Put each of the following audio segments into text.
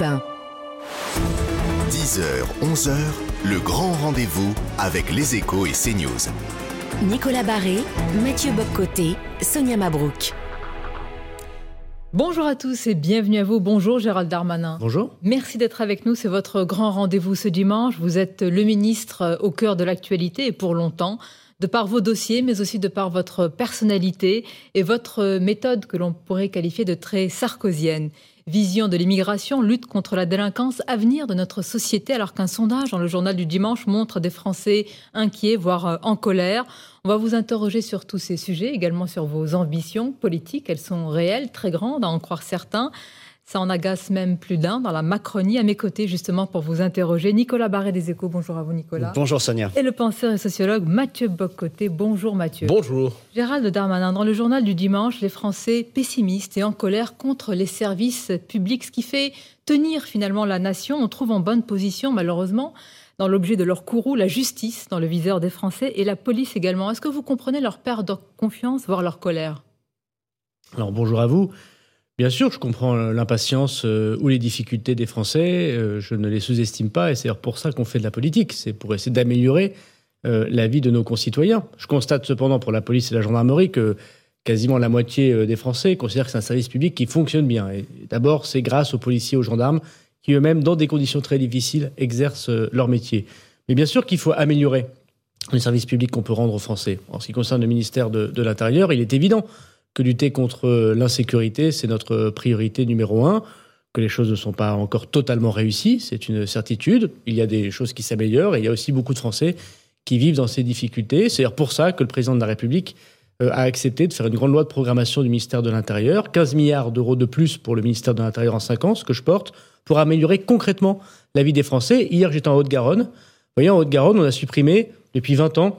Europe 1. 10h, 11h, le grand rendez-vous avec les échos et CNews. Nicolas Barré, Mathieu Bobcoté, Sonia Mabrouk. Bonjour à tous et bienvenue à vous. Bonjour Gérald Darmanin. Bonjour. Merci d'être avec nous. C'est votre grand rendez-vous ce dimanche. Vous êtes le ministre au cœur de l'actualité et pour longtemps de par vos dossiers, mais aussi de par votre personnalité et votre méthode que l'on pourrait qualifier de très sarkozienne. Vision de l'immigration, lutte contre la délinquance, avenir de notre société, alors qu'un sondage dans le journal du dimanche montre des Français inquiets, voire euh, en colère. On va vous interroger sur tous ces sujets, également sur vos ambitions politiques. Elles sont réelles, très grandes, à en croire certains. Ça en agace même plus d'un dans la Macronie. À mes côtés, justement, pour vous interroger, Nicolas Barré des Échos. Bonjour à vous, Nicolas. Bonjour, Sonia. Et le penseur et sociologue Mathieu Boccoté. Bonjour, Mathieu. Bonjour. Gérald Darmanin, dans le journal du dimanche, les Français pessimistes et en colère contre les services publics, ce qui fait tenir finalement la nation. On trouve en bonne position, malheureusement, dans l'objet de leur courroux, la justice dans le viseur des Français et la police également. Est-ce que vous comprenez leur perte de confiance, voire leur colère? Alors, bonjour à vous. Bien sûr, je comprends l'impatience euh, ou les difficultés des Français. Euh, je ne les sous-estime pas et c'est pour ça qu'on fait de la politique. C'est pour essayer d'améliorer euh, la vie de nos concitoyens. Je constate cependant pour la police et la gendarmerie que quasiment la moitié des Français considèrent que c'est un service public qui fonctionne bien. Et d'abord, c'est grâce aux policiers, aux gendarmes, qui eux-mêmes, dans des conditions très difficiles, exercent leur métier. Mais bien sûr qu'il faut améliorer les services publics qu'on peut rendre aux Français. En ce qui concerne le ministère de, de l'Intérieur, il est évident que lutter contre l'insécurité, c'est notre priorité numéro un, que les choses ne sont pas encore totalement réussies, c'est une certitude. Il y a des choses qui s'améliorent et il y a aussi beaucoup de Français qui vivent dans ces difficultés. C'est pour ça que le président de la République euh, a accepté de faire une grande loi de programmation du ministère de l'Intérieur, 15 milliards d'euros de plus pour le ministère de l'Intérieur en 5 ans, ce que je porte, pour améliorer concrètement la vie des Français. Hier, j'étais en Haute-Garonne. Vous voyez, en Haute-Garonne, on a supprimé depuis 20 ans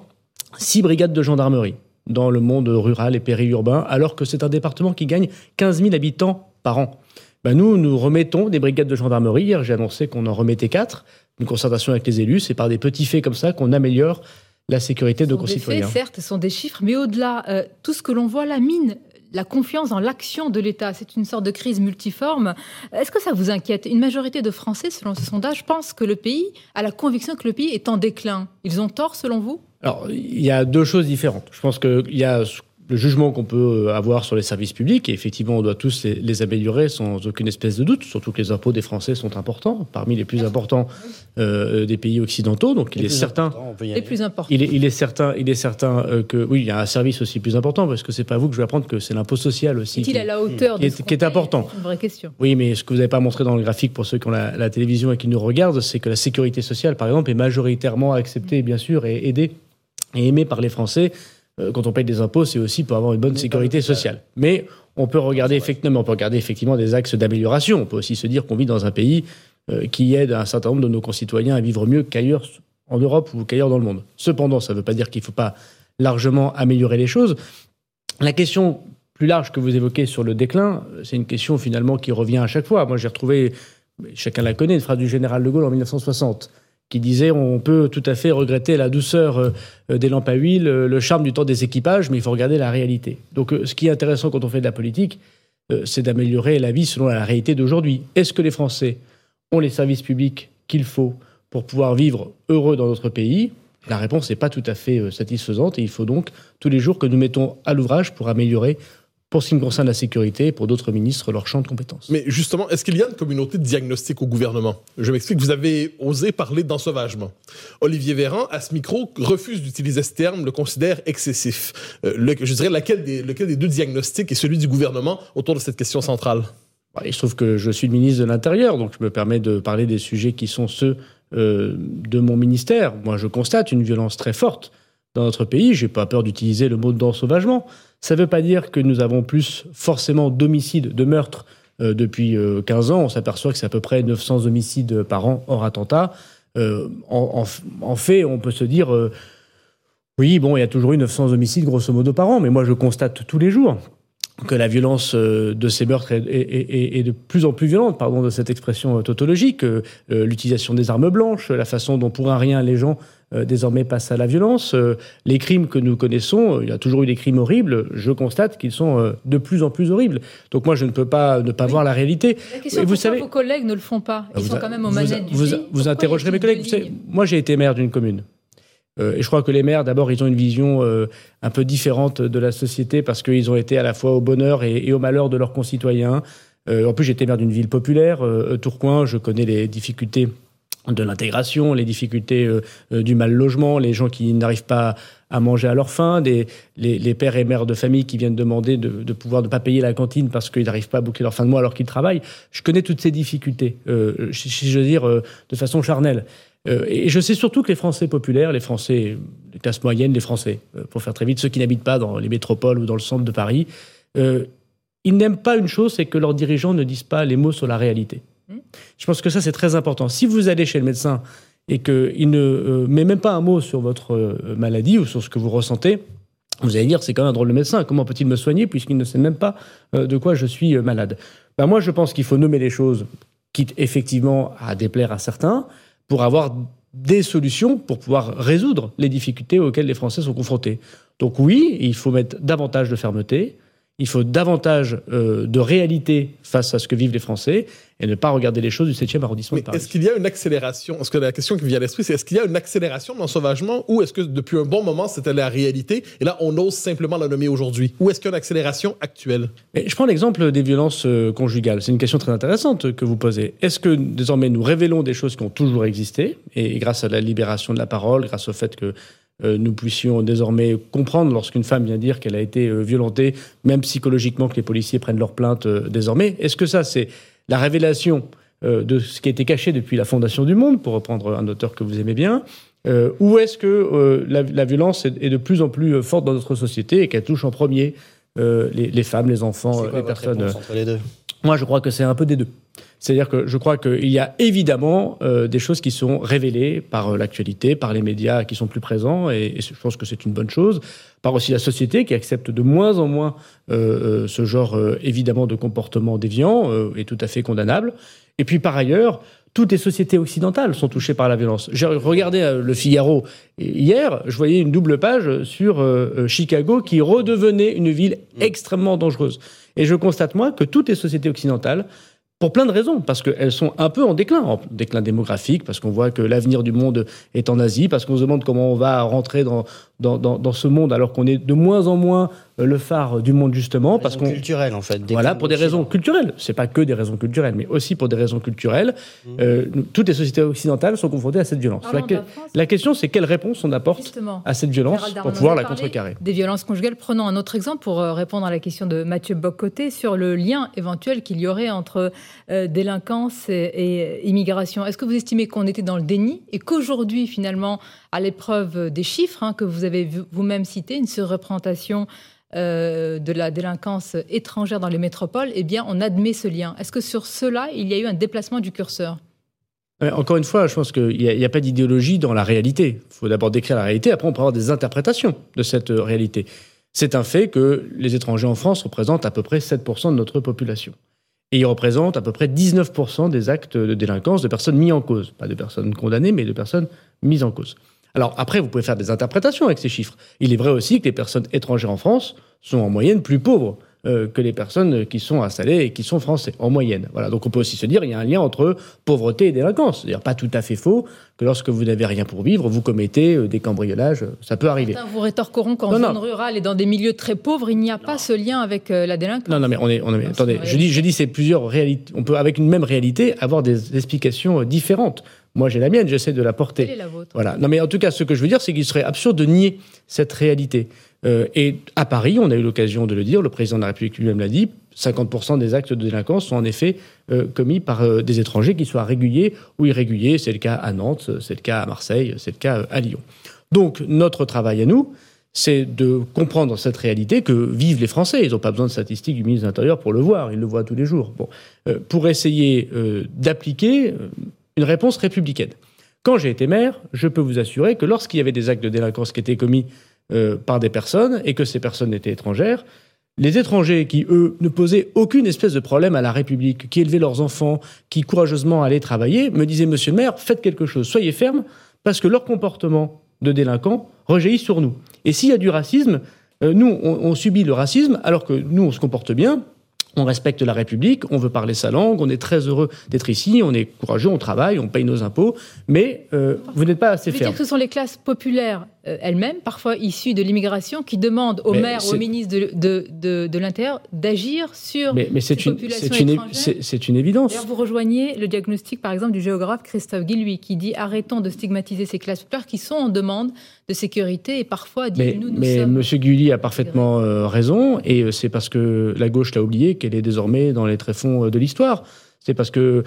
six brigades de gendarmerie dans le monde rural et périurbain, alors que c'est un département qui gagne 15 000 habitants par an. Ben nous, nous remettons des brigades de gendarmerie. Hier, j'ai annoncé qu'on en remettait quatre. Une concertation avec les élus. C'est par des petits faits comme ça qu'on améliore la sécurité de nos concitoyens. Des faits, certes, ce sont des chiffres, mais au-delà, euh, tout ce que l'on voit la mine la confiance dans l'action de l'État. C'est une sorte de crise multiforme. Est-ce que ça vous inquiète? Une majorité de Français, selon ce sondage, pense que le pays a la conviction que le pays est en déclin. Ils ont tort, selon vous? Alors, il y a deux choses différentes. Je pense qu'il y a le jugement qu'on peut euh, avoir sur les services publics, et effectivement, on doit tous les, améliorer sans aucune espèce de doute, surtout que les impôts des Français sont importants, parmi les plus importants euh, des pays occidentaux. Donc, il est certain. Les plus importants. Il est, il est certain, il est certain euh, que oui, il y a un service aussi plus important, parce que c'est pas vous que je vais apprendre que c'est l'impôt social aussi. Est-il à la hauteur de qui, est, qui est important C'est une vraie question. Oui, mais ce que vous n'avez pas montré dans le graphique pour ceux qui ont la, télévision et qui nous regardent, c'est que la sécurité sociale, par exemple, est majoritairement acceptée, bien sûr, et aidée et aimé par les Français. Euh, quand on paye des impôts, c'est aussi pour avoir une bonne sécurité sociale. Mais on peut regarder effectivement, on peut regarder effectivement des axes d'amélioration. On peut aussi se dire qu'on vit dans un pays euh, qui aide un certain nombre de nos concitoyens à vivre mieux qu'ailleurs en Europe ou qu'ailleurs dans le monde. Cependant, ça ne veut pas dire qu'il ne faut pas largement améliorer les choses. La question plus large que vous évoquez sur le déclin, c'est une question finalement qui revient à chaque fois. Moi, j'ai retrouvé, chacun la connaît, une phrase du général de Gaulle en 1960 qui disait on peut tout à fait regretter la douceur euh, des lampes à huile, euh, le charme du temps des équipages, mais il faut regarder la réalité. Donc euh, ce qui est intéressant quand on fait de la politique, c'est d'améliorer la vie selon la réalité d'aujourd'hui. Est-ce que les Français ont les services publics qu'il faut pour pouvoir vivre heureux dans notre pays? La réponse n'est pas tout à fait satisfaisante et il faut donc tous les jours que nous mettons à l'ouvrage pour améliorer pour ce qui me concerne la sécurité, pour d'autres ministres, leur champ de compétences. Mais justement, est-ce qu'il y a une communauté de diagnostic au gouvernement? Je m'explique, vous avez osé parler d'ensauvagement. Olivier Véran, à ce micro, refuse d'utiliser ce terme, le considère excessif. Euh, je dirais, lequel des, lequel des deux diagnostics est celui du gouvernement autour de cette question centrale? Il se trouve que je suis le ministre de l'Intérieur, donc je me permets de parler des sujets qui sont ceux euh, de mon ministère. Moi, je constate une violence très forte dans notre pays. J'ai pas peur d'utiliser le mot d'ensauvagement. Ça ne veut pas dire que nous avons plus forcément d'homicides, de meurtres euh, depuis 15 euh, ans. On s'aperçoit que c'est à peu près 900 homicides par an hors attentat. Euh, en, fait, on peut se dire, oui, bon, il y a toujours eu 900 homicides grosso modo par an, mais moi je constate tous les jours que la violence de ces meurtres est, de plus en plus violente, pardon de cette expression tautologique, l'utilisation des armes blanches, la façon dont pour un rien les gens euh, désormais passe à la violence. Euh, les crimes que nous connaissons, euh, il y a toujours eu des crimes horribles, je constate qu'ils sont de plus en plus horribles. Donc moi, je ne peux pas ne pas voir la réalité. La question, vous savez, vos collègues ne le font pas Ils sont quand même aux manettes du vous, Vous interrogerez mes collègues. moi, j'ai été maire d'une commune. Et je crois que les maires, d'abord, ils ont une vision un peu différente de la société parce qu'ils ont été à la fois au bonheur et, au malheur de leurs concitoyens. en plus, j'étais maire d'une ville populaire, Tourcoing, je connais les difficultés de l'intégration, les difficultés euh, euh, du mal logement, les gens qui n'arrivent pas à manger à leur faim, les, pères et mères de famille qui viennent demander de, pouvoir ne pas payer la cantine parce qu'ils n'arrivent pas à boucler leur fin de mois alors qu'ils travaillent. Je connais toutes ces difficultés, euh, si, je veux dire, de façon charnelle. Et je sais surtout que les Français populaires, les Français, les classes moyennes, les Français, pour faire très vite, ceux qui n'habitent pas dans les métropoles ou dans le centre de Paris, ils n'aiment pas une chose, c'est que leurs dirigeants ne disent pas les mots sur la réalité. Je pense que ça, c'est très important. Si vous allez chez le médecin et qu'il ne euh, met même pas un mot sur votre euh, maladie ou sur ce que vous ressentez, vous allez dire, c'est quand même un drôle de médecin. Comment peut-il me soigner puisqu'il ne sait même pas euh, de quoi je suis malade? Ben Moi, je pense qu'il faut nommer les choses, quitte effectivement à déplaire à certains, pour avoir des solutions pour pouvoir résoudre les difficultés auxquelles les Français sont confrontés. Donc oui, il faut mettre davantage de fermeté, il faut davantage euh, de réalité face à ce que vivent les Français et ne pas regarder les choses du 7e arrondissement de Paris. Est-ce qu'il y a une accélération? Parce que la question qui me vient à l'esprit, c'est est-ce qu'il y a une accélération dans l'ensauvagement ou est-ce que depuis un bon moment, c'était la réalité et là, on ose simplement la nommer aujourd'hui? Ou est-ce qu'il y a une accélération actuelle? Je prends l'exemple des violences euh, conjugales. C'est une question très intéressante que vous posez. Est-ce que désormais nous révélons des choses qui ont toujours existé et grâce à la libération de la parole, grâce au fait que nous puissions désormais comprendre lorsqu'une femme vient dire qu'elle a été euh, violentée, même psychologiquement que les policiers prennent leur plainte euh, désormais. Est-ce que ça, c'est la révélation de ce qui a été caché depuis la fondation du monde, pour reprendre un auteur que vous aimez bien Ou est-ce que la, violence est, de plus en plus forte dans notre société et qu'elle touche en premier les, femmes, les enfants, les personnes entre les deux? Moi, je crois que c'est un peu des deux. C'est-à-dire que je crois qu'il y a évidemment euh, des choses qui sont révélées par euh, l'actualité, par les médias qui sont plus présents, et, je pense que c'est une bonne chose, par aussi la société qui accepte de moins en moins euh, ce genre évidemment de comportement déviant et tout à fait condamnable. Et puis par ailleurs, toutes les sociétés occidentales sont touchées par la violence. J'ai regardé le Figaro hier, je voyais une double page sur Chicago qui redevenait une ville extrêmement dangereuse. Et je constate, moi, que toutes les sociétés occidentales pour plein de raisons, parce qu'elles sont un peu en déclin, en déclin démographique, parce qu'on voit que l'avenir du monde est en Asie, parce qu'on se demande comment on va rentrer dans, dans, dans, ce monde alors qu'on est de moins en moins le phare du monde justement parce qu'on culturel en fait voilà pour des raisons culturelles. C'est pas que des raisons culturelles mais aussi pour des raisons culturelles. Mmh. euh, toutes les sociétés occidentales sont confrontées à cette violence. La, la, question c'est quelle réponse on apporte à cette violence pour pouvoir la contrecarrer? des violences conjugales. Prenons un autre exemple pour euh, répondre à la question de Mathieu Boccoté sur le lien éventuel qu'il y aurait entre euh, délinquance et immigration. Est-ce que vous estimez qu'on était dans le déni et qu'aujourd'hui finalement à l'épreuve des chiffres hein, que vous avez vous-même cités, une surreprésentation euh, de la délinquance étrangère dans les métropoles, eh bien, on admet ce lien. Est-ce que sur cela, il y a eu un déplacement du curseur? Encore une fois, je pense qu'il n'y a, pas d'idéologie dans la réalité. Il faut d'abord décrire la réalité, après on peut avoir des interprétations de cette réalité. C'est un fait que les étrangers en France représentent à peu près 7% de notre population. Et ils représentent à peu près 19% des actes de délinquance de personnes mises en cause. Pas de personnes condamnées, mais de personnes mises en cause. Alors après, vous pouvez faire des interprétations avec ces chiffres. Il est vrai aussi que les personnes étrangères en France sont en moyenne plus pauvres que les personnes qui sont installées et qui sont français, en moyenne. Voilà. Donc on peut aussi se dire qu'il y a un lien entre pauvreté et délinquance. C'est-à-dire pas tout à fait faux que lorsque vous n'avez rien pour vivre, vous commettez euh, des cambriolages. Ça peut arriver. vous rétorqueront qu'en zone rurale et dans des milieux très pauvres, il n'y a pas ce lien avec euh, la délinquance. Non, non, mais on est, on est attendez, je dis, je dis, c'est plusieurs réalités. On peut, avec une même réalité, avoir des explications différentes. Moi, j'ai la mienne, j'essaie de la porter. Quelle est la vôtre? Voilà. Non, mais en tout cas, ce que je veux dire, c'est qu'il serait absurde de nier cette réalité. Euh, et à Paris, on a eu l'occasion de le dire, le président de la République lui-même l'a dit, 50% des actes de délinquance sont en effet euh, commis par euh, des étrangers, qu'ils soient réguliers ou irréguliers. C'est le cas à Nantes, c'est le cas à Marseille, c'est le cas à Lyon. Donc notre travail à nous, c'est de comprendre cette réalité que vivent les Français. Ils n'ont pas besoin de statistiques du ministre de l'Intérieur pour le voir, ils le voient tous les jours. Pour essayer d'appliquer une réponse républicaine. Quand j'ai été maire, je peux vous assurer que lorsqu'il y avait des actes de délinquance qui étaient commis euh, par des personnes et que ces personnes étaient étrangères, Les étrangers qui, eux, ne posaient aucune espèce de problème à la République, qui élevaient leurs enfants, qui courageusement allaient travailler, me disaient, monsieur le maire, faites quelque chose, soyez ferme, parce que leur comportement de délinquants rejaillit sur nous. Et s'il y a du racisme, euh, nous, on, subit le racisme, alors que nous, on se comporte bien, on respecte la République, on veut parler sa langue, on est très heureux d'être ici, on est courageux, on travaille, on paye nos impôts, mais euh, vous n'êtes pas assez ferme. ce sont les classes populaires euh, elles-mêmes, parfois issues de l'immigration, qui demandent au maire ou au ministre de, de, de, l'Intérieur d'agir sur mais, mais c'est une, c'est une, c'est une évidence. vous rejoignez le diagnostic, par exemple, du géographe Christophe Guilluy, qui dit arrêtons de stigmatiser ces classes populaires qui sont en demande de sécurité et parfois dit mais, nous, nous mais M. Guilluy a parfaitement euh, raison, et c'est parce que la gauche l'a oublié qu'elle est désormais dans les tréfonds de l'histoire. C'est parce que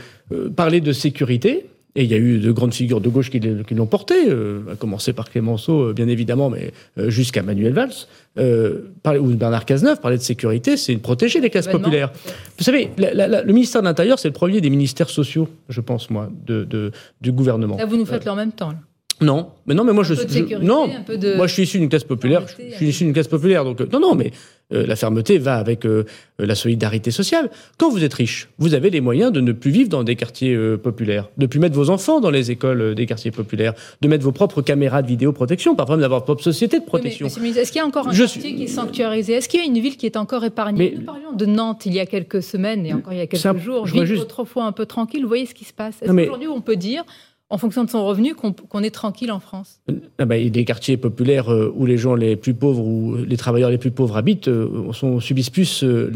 parler de sécurité, et il y a eu de grandes figures de gauche qui, l'ont porté, euh, à commencer par Clémenceau, euh, bien évidemment, mais euh, jusqu'à Manuel Valls, ou Bernard Cazeneuve, parler de sécurité, c'est protéger les classes populaires. Vous savez, le ministère de l'Intérieur, c'est le premier des ministères sociaux, je pense, moi, de, du gouvernement. Là, vous nous faites le en même temps. Là. Non, mais non, mais moi je, non, moi je suis issu d'une classe populaire. Je, suis issu d'une classe populaire, donc non, non, mais euh, la fermeté va avec euh, la solidarité sociale. Quand vous êtes riche, vous avez les moyens de ne plus vivre dans des quartiers euh, populaires, de plus mettre vos enfants dans les écoles des quartiers populaires, de mettre vos propres caméras de vidéoprotection, parfois même d'avoir votre propre société de protection. est-ce qu'il y a encore un quartier qui est sanctuarisé? Est-ce qu'il y a une ville qui est encore épargnée? Nous parlions de Nantes il y a quelques semaines et encore il y a quelques jours. Je juste... autrefois un peu tranquille. Vous voyez ce qui se passe. Est-ce qu'aujourd'hui on peut dire en fonction de son revenu qu'on est tranquille en France ah bah, des quartiers populaires euh, où les gens les plus pauvres ou les travailleurs les plus pauvres habitent euh, subissent plus euh,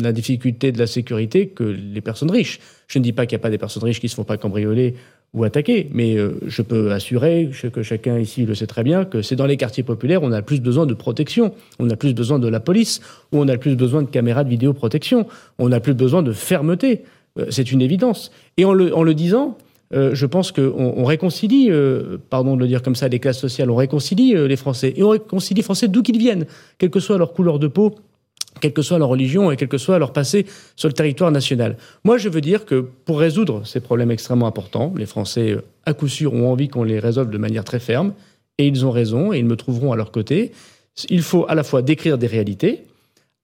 la, difficulté de la sécurité que les personnes riches. Je ne dis pas qu'il n'y a pas des personnes riches qui ne se font pas cambrioler ou attaquer, mais je peux assurer que chacun ici le sait très bien que c'est dans les quartiers populaires où on a plus besoin de protection, on a plus besoin de la police, où on a plus besoin de caméras de vidéoprotection, on a plus besoin de fermeté. C'est une évidence. Et en en le disant, euh, je pense qu'on on réconcilie, euh, pardon de le dire comme ça, les classes sociales, on réconcilie euh, les Français. Et on réconcilie les Français d'où qu'ils viennent, quelle que soit leur couleur de peau, quelle que soit leur religion et quel que soit leur passé sur le territoire national. Moi, je veux dire que pour résoudre ces problèmes extrêmement importants, les Français, à coup sûr, ont envie qu'on les résolve de manière très ferme, et ils ont raison, et ils me trouveront à leur côté. Il faut à la fois décrire des réalités,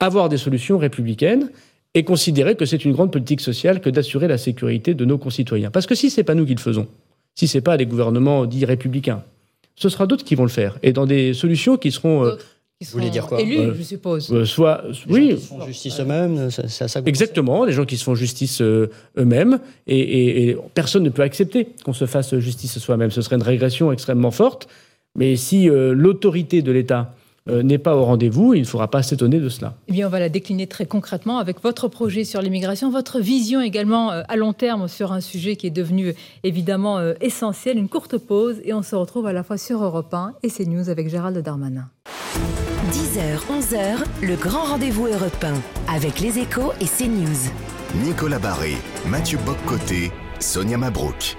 avoir des solutions républicaines, et considérer que c'est une grande politique sociale que d'assurer la sécurité de nos concitoyens. Parce que si c'est pas nous qui le faisons, si c'est pas les gouvernements dits républicains, ce sera d'autres qui vont le faire et dans des solutions qui seront euh, vous voulez dire quoi Élus, euh, je suppose. Euh, soit, oui. Gens qui se font justice eux-mêmes, ça, ça Exactement, les gens qui se font justice eux-mêmes, et, et, personne ne peut accepter qu'on se fasse justice soi-même. Ce serait une régression extrêmement forte. Mais si l'autorité de l'État euh, n'est pas au rendez-vous. Il ne faudra pas s'étonner de cela. Eh bien, on va la décliner très concrètement avec votre projet sur l'immigration, votre vision également euh, à long terme sur un sujet qui est devenu évidemment euh, essentiel. Une courte pause et on se retrouve à la fois sur Europe 1 et CNews avec Gérald Darmanin. 10h, 11h, le grand rendez-vous européen avec les échos et CNews. Nicolas Barré, Mathieu Boccoté, Sonia Mabrouk.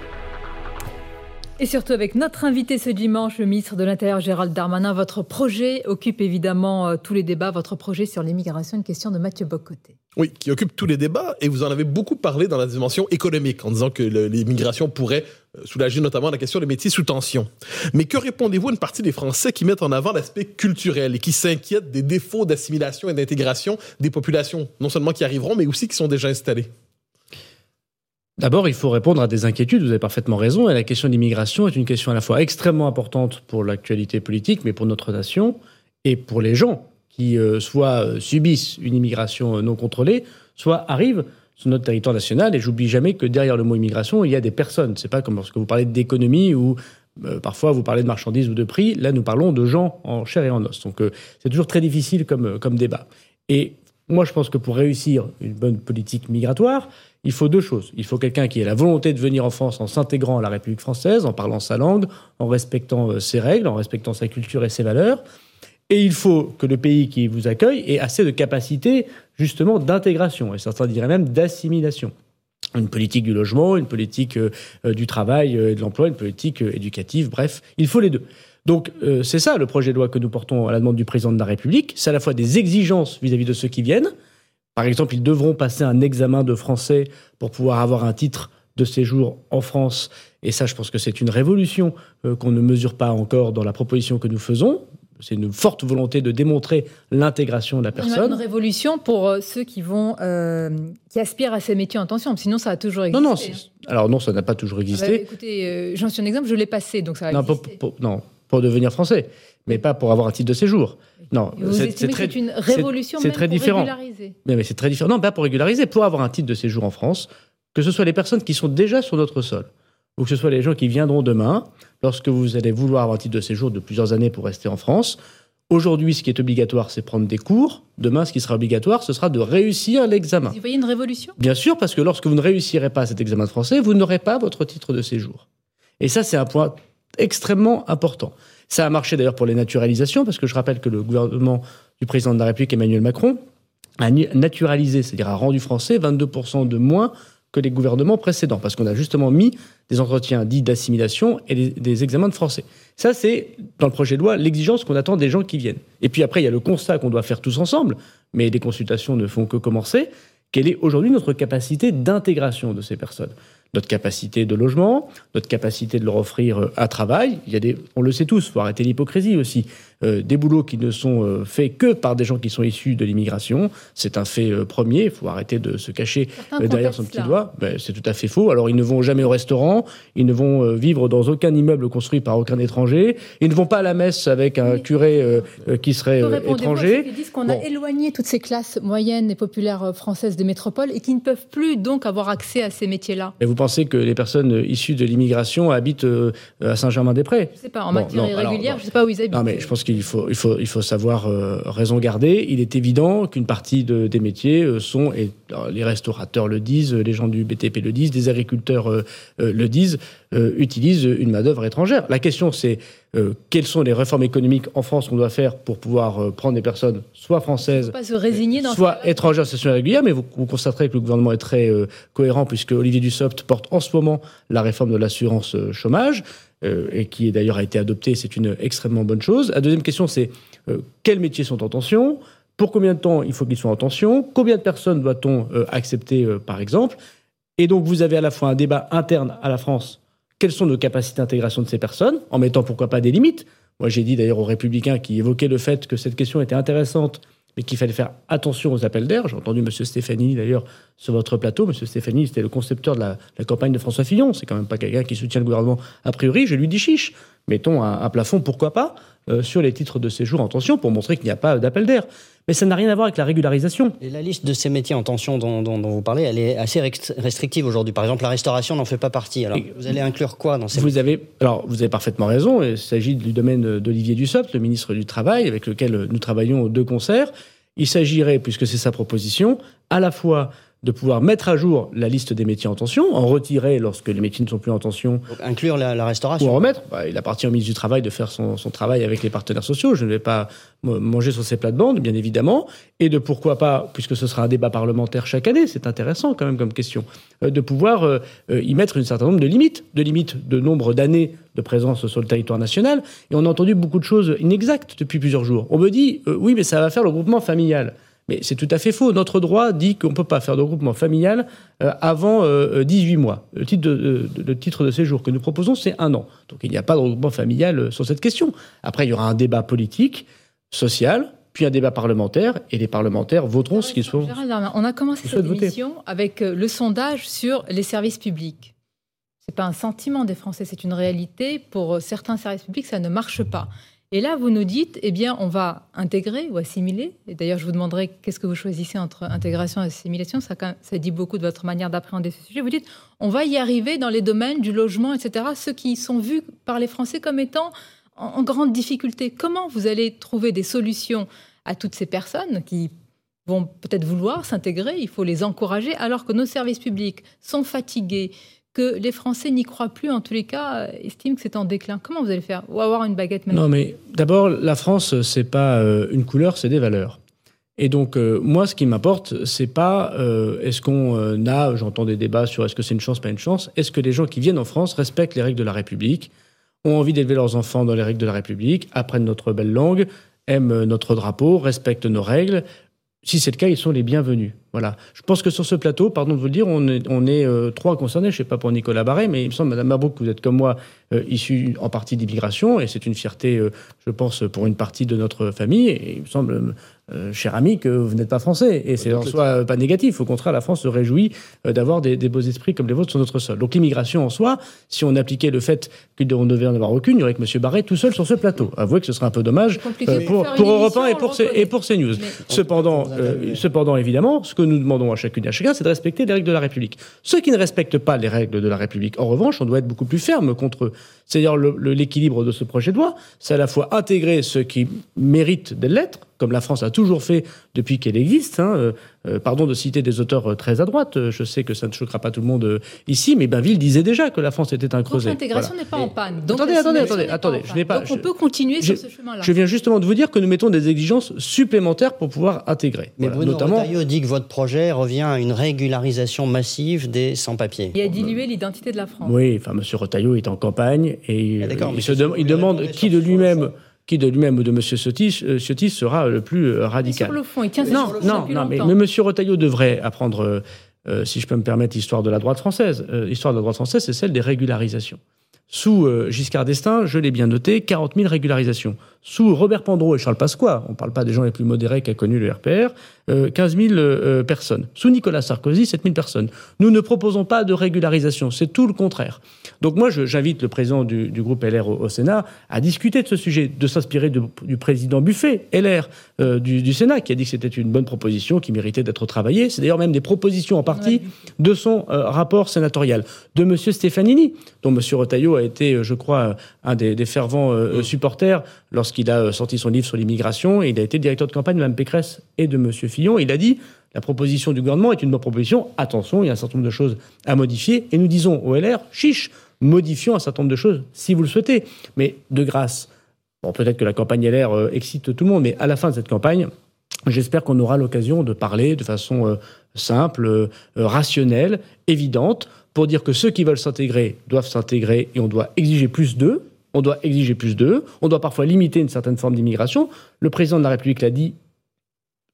Et surtout avec notre invité ce dimanche, le ministre de l'Intérieur Gérald Darmanin. Votre projet occupe évidemment euh, tous les débats. Votre projet sur l'immigration, une question de Mathieu Bocoté. Oui, qui occupe tous les débats. Et vous en avez beaucoup parlé dans la dimension économique, en disant que l'immigration pourrait euh, soulager notamment la question des métiers sous tension. Mais que répondez-vous à une partie des Français qui mettent en avant l'aspect culturel et qui s'inquiètent des défauts d'assimilation et d'intégration des populations, non seulement qui arriveront, mais aussi qui sont déjà installées? D'abord, il faut répondre à des inquiétudes, vous avez parfaitement raison, et la question de l'immigration est une question à la fois extrêmement importante pour l'actualité politique, mais pour notre nation, et pour les gens qui euh, soit euh, subissent une immigration euh, non contrôlée, soit arrivent sur notre territoire national. Et j'oublie jamais que derrière le mot immigration, il y a des personnes. C'est pas comme lorsque vous parlez d'économie ou parfois vous parlez de marchandises ou de prix. Là, nous parlons de gens en chair et en os. Donc c'est toujours très difficile comme, comme débat. Et moi, je pense que pour réussir une bonne politique migratoire, il faut deux choses. Il faut quelqu'un qui ait la volonté de venir en France en s'intégrant à la République française, en parlant sa langue, en respectant euh, ses règles, en respectant sa culture et ses valeurs. Et il faut que le pays qui vous accueille ait assez de capacité, justement, d'intégration, et certains diraient même d'assimilation. Une politique du logement, une politique euh, euh, du travail et de l'emploi, une politique éducative, bref, il faut les deux. Donc c'est ça le projet de loi que nous portons à la demande du président de la République. C'est à la fois des exigences vis à -vis de ceux qui viennent, par exemple, ils devront passer un examen de français pour pouvoir avoir un titre de séjour en France. Et ça, je pense que c'est une révolution euh, qu'on ne mesure pas encore dans la proposition que nous faisons. c'est une forte volonté de démontrer l'intégration de la personne. Une révolution pour euh, ceux qui vont, euh, qui aspirent à ces métiers en tension. Sinon, ça a toujours existé. Non, non. Alors non, ça n'a pas toujours existé. Ah bah, écoutez, j'en suis un exemple. Je l'ai passé, donc ça a non, existé. Pour, non, pour devenir français, mais pas pour avoir un titre de séjour. Non, c'est très, une révolution. C'est très pour différent. Régulariser. Mais, mais c'est très différent. Non, pas pour régulariser, pour avoir un titre de séjour en France, que ce soit les personnes qui sont déjà sur notre sol ou que ce soit les gens qui viendront demain, lorsque vous allez vouloir avoir un titre de séjour de plusieurs années pour rester en France. Aujourd'hui, ce qui est obligatoire, c'est prendre des cours. Demain, ce qui sera obligatoire, ce sera de réussir l'examen. Vous voyez une révolution? Bien sûr, parce que lorsque vous ne réussirez pas cet examen de français, vous n'aurez pas votre titre de séjour. Et ça, c'est un point extrêmement important. Ça a marché d'ailleurs pour les naturalisations, parce que je rappelle que le gouvernement du président de la République, Emmanuel Macron, a naturalisé, c'est-à-dire a rendu français 22% de moins que les gouvernements précédents, parce qu'on a justement mis des entretiens dits d'assimilation et des, examens de français. Ça, c'est dans le projet de loi l'exigence qu'on attend des gens qui viennent. Et puis après, il y a le constat qu'on doit faire tous ensemble, mais les consultations ne font que commencer. Quelle est aujourd'hui notre capacité d'intégration de ces personnes? Notre capacité de logement, notre capacité de leur offrir euh, un travail. Il y a des, on le sait tous, faut arrêter l'hypocrisie aussi. Euh, des boulots qui ne sont euh, faits que par des gens qui sont issus de l'immigration, c'est un fait premier. Il faut arrêter de se cacher derrière son petit doigt. Ben, c'est tout à fait faux. Alors ils ne vont jamais au restaurant, ils ne vont vivre dans aucun immeuble construit par aucun étranger, ils ne vont pas à la messe avec un curé qui serait étranger. Ils disent qu'on a éloigné toutes ces classes moyennes et populaires françaises des métropoles et qui ne peuvent plus donc avoir accès à ces métiers-là. Et vous pensez que les personnes issues de l'immigration habitent à Saint-Germain-des-Prés? Je ne sais pas, en matière irrégulière, je ne sais pas où ils habitent. Non, mais je pense qu'il faut, il faut, il faut savoir euh, raison garder. Il est évident qu'une partie de, des métiers euh, sont, et les restaurateurs le disent, les gens du BTP le disent, des agriculteurs euh, le disent, utilisent une main-d'œuvre étrangère. La question, c'est quelles sont les réformes économiques en France qu'on doit faire pour pouvoir prendre des personnes soit françaises, pas se résigner dans soit étrangères situation régulière. Mais vous, vous, constaterez que le gouvernement est très cohérent puisque Olivier Dussopt porte en ce moment la réforme de l'assurance chômage. Euh, et qui d'ailleurs a été adopté, c'est une extrêmement bonne chose. La deuxième question, c'est euh, quels métiers sont en tension? Pour combien de temps il faut qu'ils soient en tension? Combien de personnes doit-on euh, accepter, par exemple? Et donc, vous avez à la fois un débat interne à la France. Quelles sont nos capacités d'intégration de ces personnes En mettant pourquoi pas des limites? Moi, j'ai dit d'ailleurs aux Républicains qui évoquaient le fait que cette question était intéressante mais qu'il fallait faire attention aux appels d'air. J'ai entendu M. Stéphanie, d'ailleurs, sur votre plateau. M. Stéphanie, c'était le concepteur de la, campagne de François Fillon. C'est quand même pas quelqu'un qui soutient le gouvernement a priori. Je lui dis chiche. Mettons un, plafond, pourquoi pas, euh, sur les titres de séjour en tension pour montrer qu'il n'y a pas d'appel d'air. Mais ça n'a rien à voir avec la régularisation. Et la liste de ces métiers en tension dont, vous parlez, elle est assez restrictive aujourd'hui. Par exemple, la restauration n'en fait pas partie. Alors, vous allez inclure quoi dans ces vous avez, Alors, vous avez parfaitement raison. Il s'agit du domaine d'Olivier Dussopt, le ministre du Travail, avec lequel nous travaillons de concert. Il s'agirait, puisque c'est sa proposition, à la fois de pouvoir mettre à jour la liste des métiers en tension, en retirer lorsque les métiers ne sont plus en tension. inclure la, restauration. Ou en remettre. Bah, il appartient au ministre du Travail de faire son, travail avec les partenaires sociaux. Je ne vais pas manger sur ces plates-bandes, bien évidemment. Et de pourquoi pas, puisque ce sera un débat parlementaire chaque année, c'est intéressant quand même comme question, euh, de pouvoir euh, euh, y mettre un certain nombre de limites, de limites de nombre d'années de présence sur le territoire national. Et on a entendu beaucoup de choses inexactes depuis plusieurs jours. On me dit, oui, mais ça va faire le groupement familial. Mais c'est tout à fait faux. Notre droit dit qu'on ne peut pas faire de regroupement familial euh, avant 18 euh, mois. Le titre de, titre de séjour que nous proposons, c'est un an. Donc il n'y a pas de regroupement familial euh, sur cette question. Après, il y aura un débat politique, social, puis un débat parlementaire, et les parlementaires voteront ce qu'ils sont. On a commencé cette émission avec le sondage sur les services publics. Ce n'est pas un sentiment des Français, c'est une réalité. Pour certains services publics, ça ne marche pas. Et là, vous nous dites, eh bien, on va intégrer ou assimiler. Et d'ailleurs, je vous demanderai qu'est-ce que vous choisissez entre intégration et assimilation. Ça, dit beaucoup de votre manière d'appréhender ce sujet. Vous dites, on va y arriver dans les domaines du logement, etc., ceux qui sont vus par les Français comme étant en, grande difficulté. Comment vous allez trouver des solutions à toutes ces personnes qui vont peut-être vouloir s'intégrer? Il faut les encourager, alors que nos services publics sont fatigués, que les Français n'y croient plus, en tous les cas, euh, estiment que c'est en déclin. Comment vous allez faire Ou avoir une baguette maintenant Non, mais d'abord, la France, c'est pas euh, une couleur, c'est des valeurs. Et donc, euh, moi, ce qui m'importe, c'est pas est-ce qu'on a, j'entends des débats sur est-ce que c'est une chance, pas une chance, est-ce que les gens qui viennent en France respectent les règles de la République, ont envie d'élever leurs enfants dans les règles de la République, apprennent notre belle langue, aiment notre drapeau, respectent nos règles. Si c'est le cas, ils sont les bienvenus. Voilà. Je pense que sur ce plateau, pardon de vous le dire, on est, euh, trois concernés. Je ne sais pas pour Nicolas Barret, mais il me semble, Madame Mabrouk, que vous êtes comme moi euh, issue en partie d'immigration, et c'est une fierté, euh, je pense, pour une partie de notre famille. Et il me semble, euh, cher ami, que vous n'êtes pas français. Et c'est en soi pas négatif. Au contraire, la France se réjouit euh, d'avoir des, des beaux esprits comme les vôtres sur notre sol. Donc l'immigration en soi, si on appliquait le fait qu'on ne devait en avoir aucune, il y aurait que M. Barret tout seul sur ce plateau. Avouez que ce serait un peu dommage euh, pour, pour Europe 1 et pour, le et pour CNews. Cependant, euh, cependant, évidemment, ce que nous demandons à chacune et à chacun, c'est de respecter les règles de la République. Ceux qui ne respectent pas les règles de la République, en revanche, on doit être beaucoup plus ferme contre eux. C'est-à-dire l'équilibre de ce projet de loi, c'est à la fois intégrer ceux qui méritent de l'être, comme la France a toujours fait depuis qu'elle existe. hein, euh, euh, pardon de citer des auteurs euh, très à droite. Je sais que ça ne choquera pas tout le monde ici, mais Bainville disait déjà que la France était un Donc creuset. l'intégration Voilà. n'est pas en panne. Donc, Attendez, attendez, attendez, attendez, en je pas- Donc on je- peut continuer je- sur ce chemin-là. Je viens justement de vous dire que nous mettons des exigences supplémentaires pour pouvoir intégrer. Mais Voilà, Bruno notamment. Retailleau dit que votre projet revient à une régularisation massive des sans-papiers. Et à diluer l'identité de la France. Oui, enfin, M. Retailleau est en campagne et Ah, il, se demande qui de lui-même. Qui de lui-même ou de M. Ciotti, euh, Ciotti sera le plus euh, Mais radical. sur le fond, il tient Non, positions non, depuis non, mais, mais M. Retailleau devrait apprendre, euh, euh, si je peux me permettre, l'histoire de la droite française. L'histoire de la droite française, c'est celle des régularisations. Sous euh, Giscard d'Estaing, je l'ai bien noté, 40 000 régularisations. Sous Robert Pandreau et Charles Pasqua, on ne parle pas des gens les plus modérés qu'a connu le RPR, euh, 15 000 euh, personnes. Sous Nicolas Sarkozy, 7 000 personnes. Nous ne proposons pas de régularisation, c'est tout le contraire. Donc moi, j'invite le président du, du groupe LR au, au Sénat à discuter de ce sujet, de s'inspirer du président Buffet, LR euh, du, du Sénat, qui a dit que c'était une bonne proposition, qui méritait d'être travaillée. C'est d'ailleurs même des propositions en partie de son euh, rapport sénatorial. De M. Stefanini, dont M. Retailleau a été, euh, je crois, euh, un des, des fervents euh, supporters lorsqu'il a sorti son livre sur l'immigration. Il a été directeur de campagne de Mme Pécresse et de M. Fillon. Il a dit la proposition du gouvernement est une bonne proposition. Attention, il y a un certain nombre de choses à modifier. Et nous disons au LR, chiche, modifions un certain nombre de choses si vous le souhaitez. Mais de grâce, bon, peut-être que la campagne LR excite tout le monde, mais à la fin de cette campagne, J'espère qu'on aura l'occasion de parler de façon euh, simple, euh, rationnelle, évidente, pour dire que ceux qui veulent s'intégrer doivent s'intégrer et on doit exiger plus d'eux. On doit exiger plus d'eux. On doit parfois limiter une certaine forme d'immigration. Le président de la République l'a dit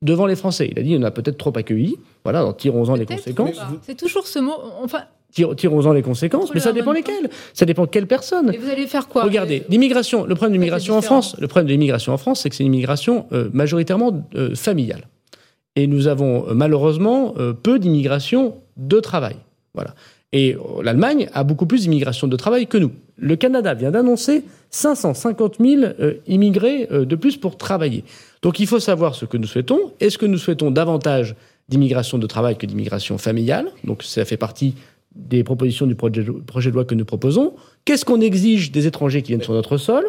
devant les Français. Il a dit on a peut-être trop accueilli. Voilà, alors tirons-en les conséquences. C'est toujours ce mot. Enfin, Tir- Tirons-en les conséquences. Mais ça dépend lesquelles. Ça dépend de quelle personne. et vous allez faire quoi? Regardez, l'immigration, le problème de l'immigration en. France, le problème de l'immigration en France, c'est que c'est une immigration euh, majoritairement euh, familiale. Et nous avons euh, malheureusement peu d'immigration de travail. Voilà. Et euh, l'Allemagne a beaucoup plus d'immigration de travail que nous. Le Canada vient d'annoncer 550 000 euh, immigrés euh, de plus pour travailler. Donc il faut savoir ce que nous souhaitons. Est-ce que nous souhaitons davantage d'immigration de travail que d'immigration familiale? Donc ça fait partie des propositions du projet de, loi que nous proposons. Qu'est-ce qu'on exige des étrangers qui viennent sur notre sol?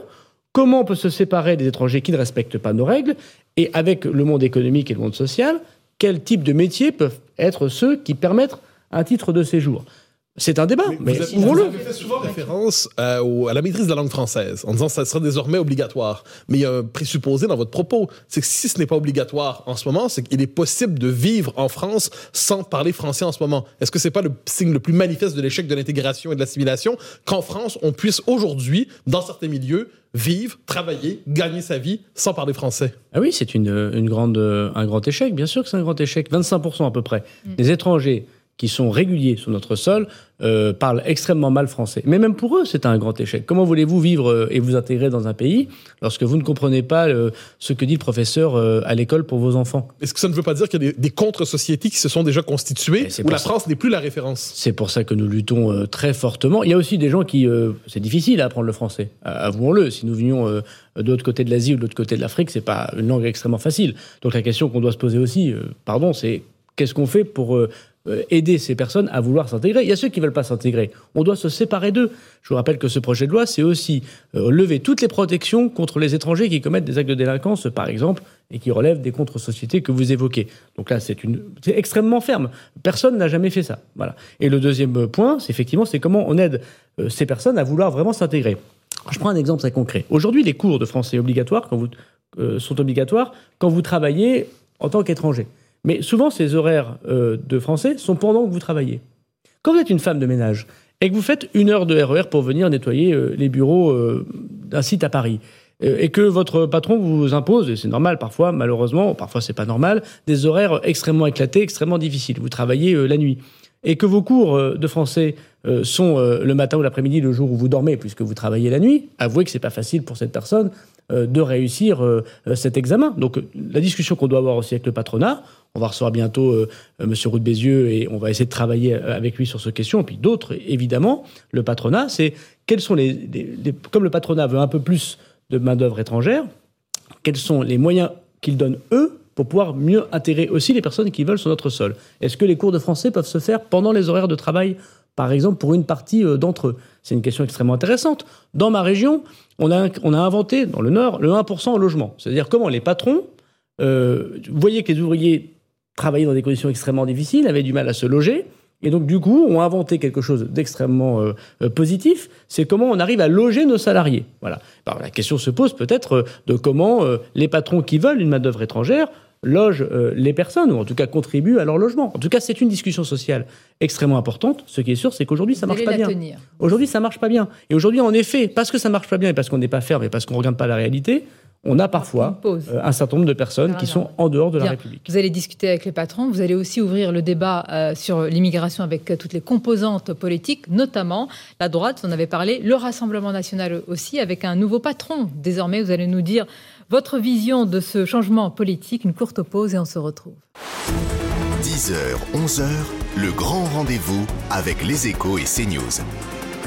Comment on peut se séparer des étrangers qui ne respectent pas nos règles? Et avec le monde économique et le monde social, quel type de métiers peuvent être ceux qui permettent un titre de séjour? C'est un débat, mais, ouvrons-le. vous avez fait souvent référence euh, au- à la maîtrise de la langue française, en disant que ça sera désormais obligatoire. Mais il y a un présupposé dans votre propos, c'est que si ce n'est pas obligatoire en ce moment, c'est qu'il est possible de vivre en France sans parler français en ce moment. Est-ce que c'est pas le signe le plus manifeste de l'échec de l'intégration et de l'assimilation qu'en France, on puisse aujourd'hui, dans certains milieux, vivre, travailler, gagner sa vie sans parler français? Ah oui, c'est une, une grande, un grand échec. Bien sûr que c'est un grand échec. 25% à peu près des étrangers qui sont réguliers sur notre sol euh, parlent extrêmement mal français. Mais même pour eux, c'est un grand échec. Comment voulez-vous vivre euh, et vous intégrer dans un pays lorsque vous ne comprenez pas euh, ce que dit le professeur euh, à l'école pour vos enfants? Est-ce que ça ne veut pas dire qu'il y a des, des contre-sociétés qui se sont déjà constituées c'est où la ça. France n'est plus la référence? C'est pour ça que nous luttons très fortement. Il y a aussi des gens qui... c'est difficile à apprendre le français. Avouons-le. Si nous venions de l'autre côté de l'Asie ou de l'autre côté de l'Afrique, c'est pas une langue extrêmement facile. Donc la question qu'on doit se poser aussi, pardon, c'est qu'est-ce qu'on fait pour aider ces personnes à vouloir s'intégrer Il y a ceux qui veulent pas s'intégrer. On doit se séparer d'eux. Je vous rappelle que ce projet de loi, c'est aussi euh, lever toutes les protections contre les étrangers qui commettent des actes de délinquance, par exemple, et qui relèvent des contre-sociétés que vous évoquez. Donc là, c'est extrêmement ferme. Personne n'a jamais fait ça. Voilà. Et le deuxième euh, point, c'est effectivement, c'est comment on aide euh, ces personnes à vouloir vraiment s'intégrer. Je prends un exemple très concret. Aujourd'hui, les cours de français obligatoires euh, sont obligatoires quand vous travaillez en tant qu'étranger. Mais souvent, ces horaires euh, de français sont pendant que vous travaillez. Quand vous êtes une femme de ménage et que vous faites une heure de RER pour venir nettoyer euh, les bureaux euh, d'un site à Paris, et que votre patron vous impose, et c'est normal parfois, malheureusement, parfois c'est pas normal, des horaires extrêmement éclatés, extrêmement difficiles. Vous travaillez la nuit. Et que vos cours de français sont le matin ou l'après-midi, le jour où vous dormez, puisque vous travaillez la nuit, avouez que c'est pas facile pour cette personne de réussir cet examen. Donc la discussion qu'on doit avoir aussi avec le patronat, on va recevoir bientôt M. Roux de Bézieux et on va essayer de travailler avec lui sur cette question. Et puis d'autres, évidemment, le patronat, c'est quels sont les, Comme le patronat veut un peu plus de main-d'œuvre étrangère, quels sont les moyens qu'ils donnent eux pour pouvoir mieux intégrer aussi les personnes qui veulent sur notre sol? Est-ce que les cours de français peuvent se faire pendant les horaires de travail par exemple, pour une partie d'entre eux? C'est une question extrêmement intéressante. Dans ma région, on a, inventé, dans le Nord, le 1% au logement. C'est-à-dire comment les patrons, euh, voyez que les ouvriers travaillaient dans des conditions extrêmement difficiles, avaient du mal à se loger, et donc du coup ont inventé quelque chose d'extrêmement euh, euh, positif, c'est comment on arrive à loger nos salariés. Voilà. Alors, la question se pose peut-être de comment les patrons qui veulent une main-d'œuvre étrangère logent les personnes, ou en tout cas contribuent à leur logement. En tout cas, c'est une discussion sociale extrêmement importante. Ce qui est sûr, c'est qu'aujourd'hui, ça marche pas bien. Aujourd'hui, ça marche pas bien. Et aujourd'hui, en effet, parce que ça marche pas bien et parce qu'on n'est pas ferme et parce qu'on regarde pas la réalité, on a parfois euh, un certain nombre de personnes qui sont en dehors de la République. Vous allez discuter avec les patrons, vous allez aussi ouvrir le débat euh, sur l'immigration avec euh, toutes les composantes politiques, notamment la droite, vous en avez parlé, le Rassemblement national aussi, avec un nouveau patron. Désormais, vous allez nous dire votre vision de ce changement politique, une courte pause et on se retrouve. 10h, 11h, le grand rendez-vous avec les échos et CNews.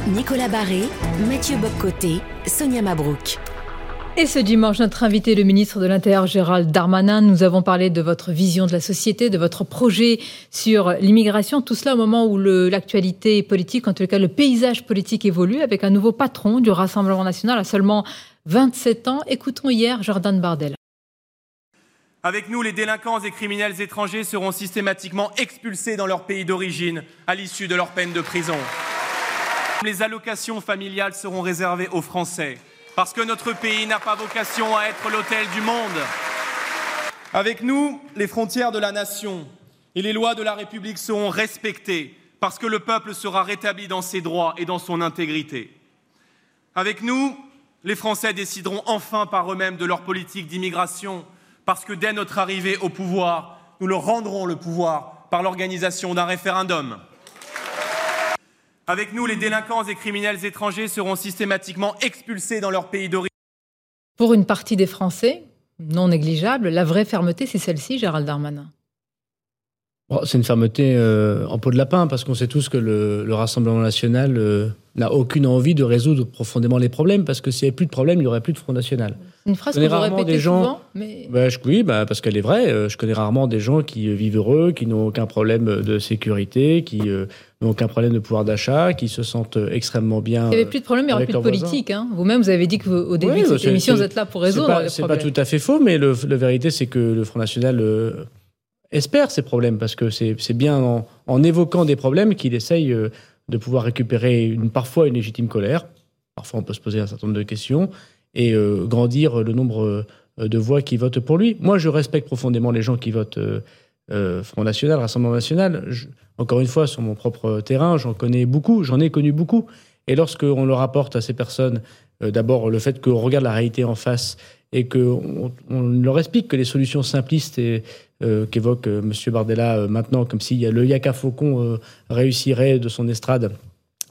Nicolas Barré, Mathieu Bobcoté, Sonia Mabrouk. Et ce dimanche, notre invité, le ministre de l'Intérieur Gérald Darmanin, nous avons parlé de votre vision de la société, de votre projet sur l'immigration. Tout cela au moment où l'actualité politique, en tout cas le paysage politique évolue, avec un nouveau patron du Rassemblement national à seulement 27 ans. Écoutons hier Jordan Bardella. Avec nous, les délinquants et criminels étrangers seront systématiquement expulsés dans leur pays d'origine à l'issue de leur peine de prison. Les allocations familiales seront réservées aux Français, parce que notre pays n'a pas vocation à être l'hôtel du monde. Avec nous, les frontières de la nation et les lois de la République seront respectées, parce que le peuple sera rétabli dans ses droits et dans son intégrité. Avec nous, les Français décideront enfin par eux-mêmes de leur politique d'immigration parce que dès notre arrivée au pouvoir, nous leur rendrons le pouvoir par l'organisation d'un référendum. Avec nous, les délinquants et criminels étrangers seront systématiquement expulsés dans leur pays d'origine. Pour une partie des Français, non négligeable, la vraie fermeté, c'est celle-ci, Gérald Darmanin. c'est une fermeté euh, en peau de lapin, parce qu'on sait tous que le, Rassemblement national euh, n'a aucune envie de résoudre profondément les problèmes, parce que s'il n'y avait plus de problèmes, il n'y aurait plus de Front National. Une phrase que vous répétez des gens, souvent, mais... Bah, oui, bah, parce qu'elle est vraie. Euh, je connais rarement des gens qui vivent heureux, qui n'ont aucun problème de sécurité, qui euh, n'ont aucun problème de pouvoir d'achat, qui se sentent extrêmement bien. Il n'y avait plus de problème, il n'y aurait plus de politique. Hein. Vous-même, vous avez dit qu'au début de cette émission, vous êtes là pour résoudre les C'est pas tout à fait faux, mais la vérité, c'est que le Front National espère ces problèmes, parce que c'est bien en, en, évoquant des problèmes qu'il essaye de pouvoir récupérer une, parfois une légitime colère. Parfois, on peut se poser un certain nombre de questions et euh, grandir le nombre euh, de voix qui votent pour lui. Moi, je respecte profondément les gens qui votent euh, Front National, Rassemblement National. encore une fois, sur mon propre terrain, j'en connais beaucoup, j'en ai connu beaucoup. Et lorsqu'on leur apporte à ces personnes, d'abord, le fait qu'on regarde la réalité en face et qu'on on leur explique que les solutions simplistes et, qu'évoque M. Bardella maintenant, comme si le Yaka Faucon réussirait de son estrade,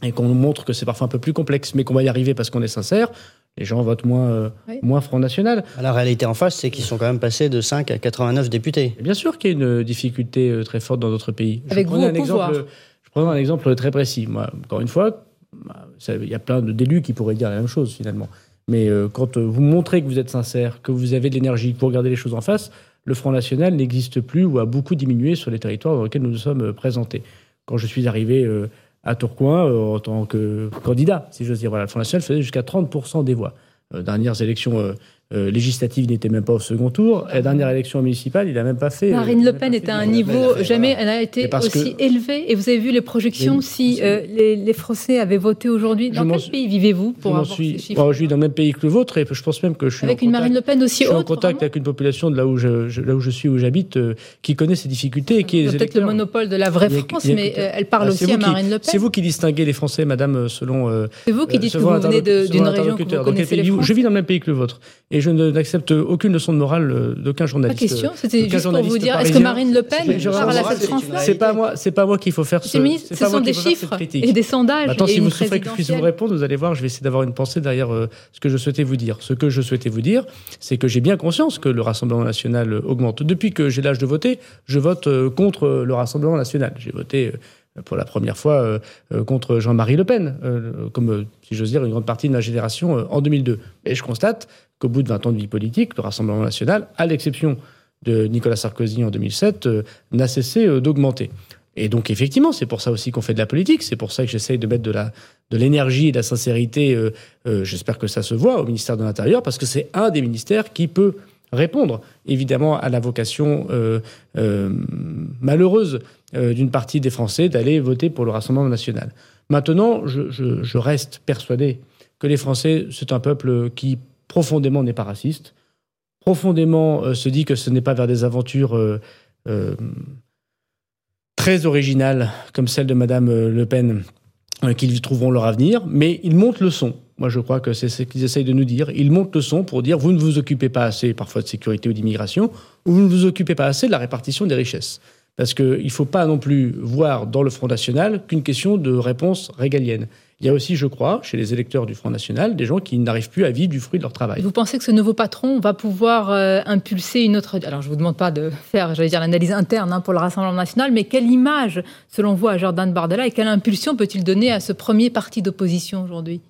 et qu'on montre que c'est parfois un peu plus complexe, mais qu'on va y arriver parce qu'on est sincère, les gens votent moins, euh, moins Front National. La réalité en face, c'est qu'ils sont quand même passés de 5 à 89 députés. bien sûr qu'il y a une difficulté euh, très forte dans d'autres pays. Avec je vous un exemple, Je prends un exemple très précis. Moi, encore une fois, bah, il y a plein d'élus qui pourraient dire la même chose finalement. Mais euh, quand vous montrez que vous êtes sincère, que vous avez de l'énergie pour regarder les choses en face, le Front National n'existe plus ou a beaucoup diminué sur les territoires dans lesquels nous nous sommes présentés. Quand je suis arrivé à Tourcoing euh, en tant que candidat, si j'ose dire. Voilà, le Front National faisait jusqu'à 30% des voix. Euh, dernières élections euh, législative, n'était même pas au second tour. La dernière élection municipale, il n'a même pas fait. euh, Marine Le Pen est à un niveau jamais elle n'a été aussi élevé. Et vous avez vu les projections si euh, les, les, Français avaient voté aujourd'hui. Dans quel pays vivez-vous pour je avoir suis, ces chiffres Je vis dans le même pays que le vôtre et je pense même que je suis avec en une contact, Marine Le Pen aussi je suis haute. en contact avec une population de là où je, je- là où je suis, où j'habite, euh, qui connaît ces difficultés et qui est Peut-être le monopole de la vraie a- France, a- mais elle parle Ah, aussi à Marine Le Pen. C'est vous qui distinguez les Français, madame, selon. C'est vous qui dites que vous venez d'une région. Je vis dans le même pays que le vôtre. Et je n'accepte aucune leçon de morale euh, d'aucun Pas journaliste. question, c'était d'aucun juste pour vous dire, est-ce que. Marine Le Pen parle à cette France-là C'est pas moi, c'est pas moi qu'il faut faire ce. ministre, ce pas sont des chiffres et des sondages. Maintenant, Il y a si vous souffrez que je puisse vous répondre, vous allez voir, je vais essayer d'avoir une pensée derrière euh, ce que je souhaitais vous dire. Ce que je souhaitais vous dire, c'est que j'ai bien conscience que le Rassemblement national euh, augmente. Depuis que j'ai l'âge de voter, je vote euh, contre euh, le Rassemblement national. J'ai voté euh, pour la première fois euh, euh, contre Jean-Marie Le Pen, euh, comme, si j'ose dire, une grande partie de ma génération en 2002. Et je constate qu'au bout de 20 ans de vie politique, le Rassemblement national, à l'exception de Nicolas Sarkozy en 2007, euh, n'a cessé d'augmenter. Et donc, effectivement, c'est pour ça aussi qu'on fait de la politique. C'est pour ça que j'essaye de mettre de la de l'énergie et de la sincérité. euh, euh, J'espère que ça se voit au ministère de l'Intérieur, parce que c'est un des ministères qui peut répondre, évidemment, à la vocation euh, malheureuse euh, d'une partie des Français d'aller voter pour le Rassemblement national. Maintenant, je, reste persuadé que les Français, c'est un peuple qui profondément n'est pas raciste, profondément euh, se dit que ce n'est pas vers des aventures euh, très originales comme celle de Madame Le Pen qu'ils trouveront leur avenir, mais ils montent le son. Moi, je crois que c'est ce qu'ils essayent de nous dire. Ils montent le son pour dire vous ne vous occupez pas assez parfois de sécurité ou d'immigration, ou vous ne vous occupez pas assez de la répartition des richesses. Parce qu'il ne faut pas non plus voir dans le Front National qu'une question de réponse régalienne. Il y a aussi, je crois, chez les électeurs du Front National, des gens qui n'arrivent plus à vivre du fruit de leur travail. Vous pensez que ce nouveau patron va pouvoir euh, impulser une autre... Alors, je ne vous demande pas de faire, j'allais dire, l'analyse interne hein, pour le Rassemblement national, mais quelle image, selon vous, à Jordan Bardella et quelle impulsion peut-il donner à ce premier parti d'opposition aujourd'hui?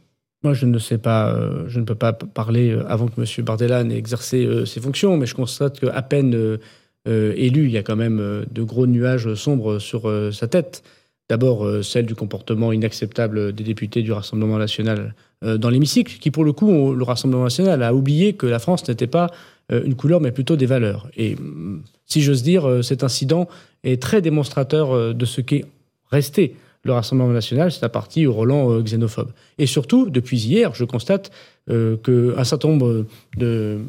Moi, je ne sais pas, euh, je ne peux pas parler euh, avant que M. Bardella n'ait exercé euh, ses fonctions, mais je constate qu'à peine élu, il y a quand même euh, de gros nuages sombres sur euh, sa tête. D'abord, euh, celle du comportement inacceptable des députés du Rassemblement national euh, dans l'hémicycle, qui, pour le coup, le Rassemblement national a oublié que la France n'était pas euh, une couleur, mais plutôt des valeurs. Et hum, si j'ose dire, euh, cet incident est très démonstrateur euh, de ce qu'est resté le Rassemblement national, c'est un parti au Roland euh, xénophobe. Et surtout, depuis hier, je constate euh, qu'un certain nombre de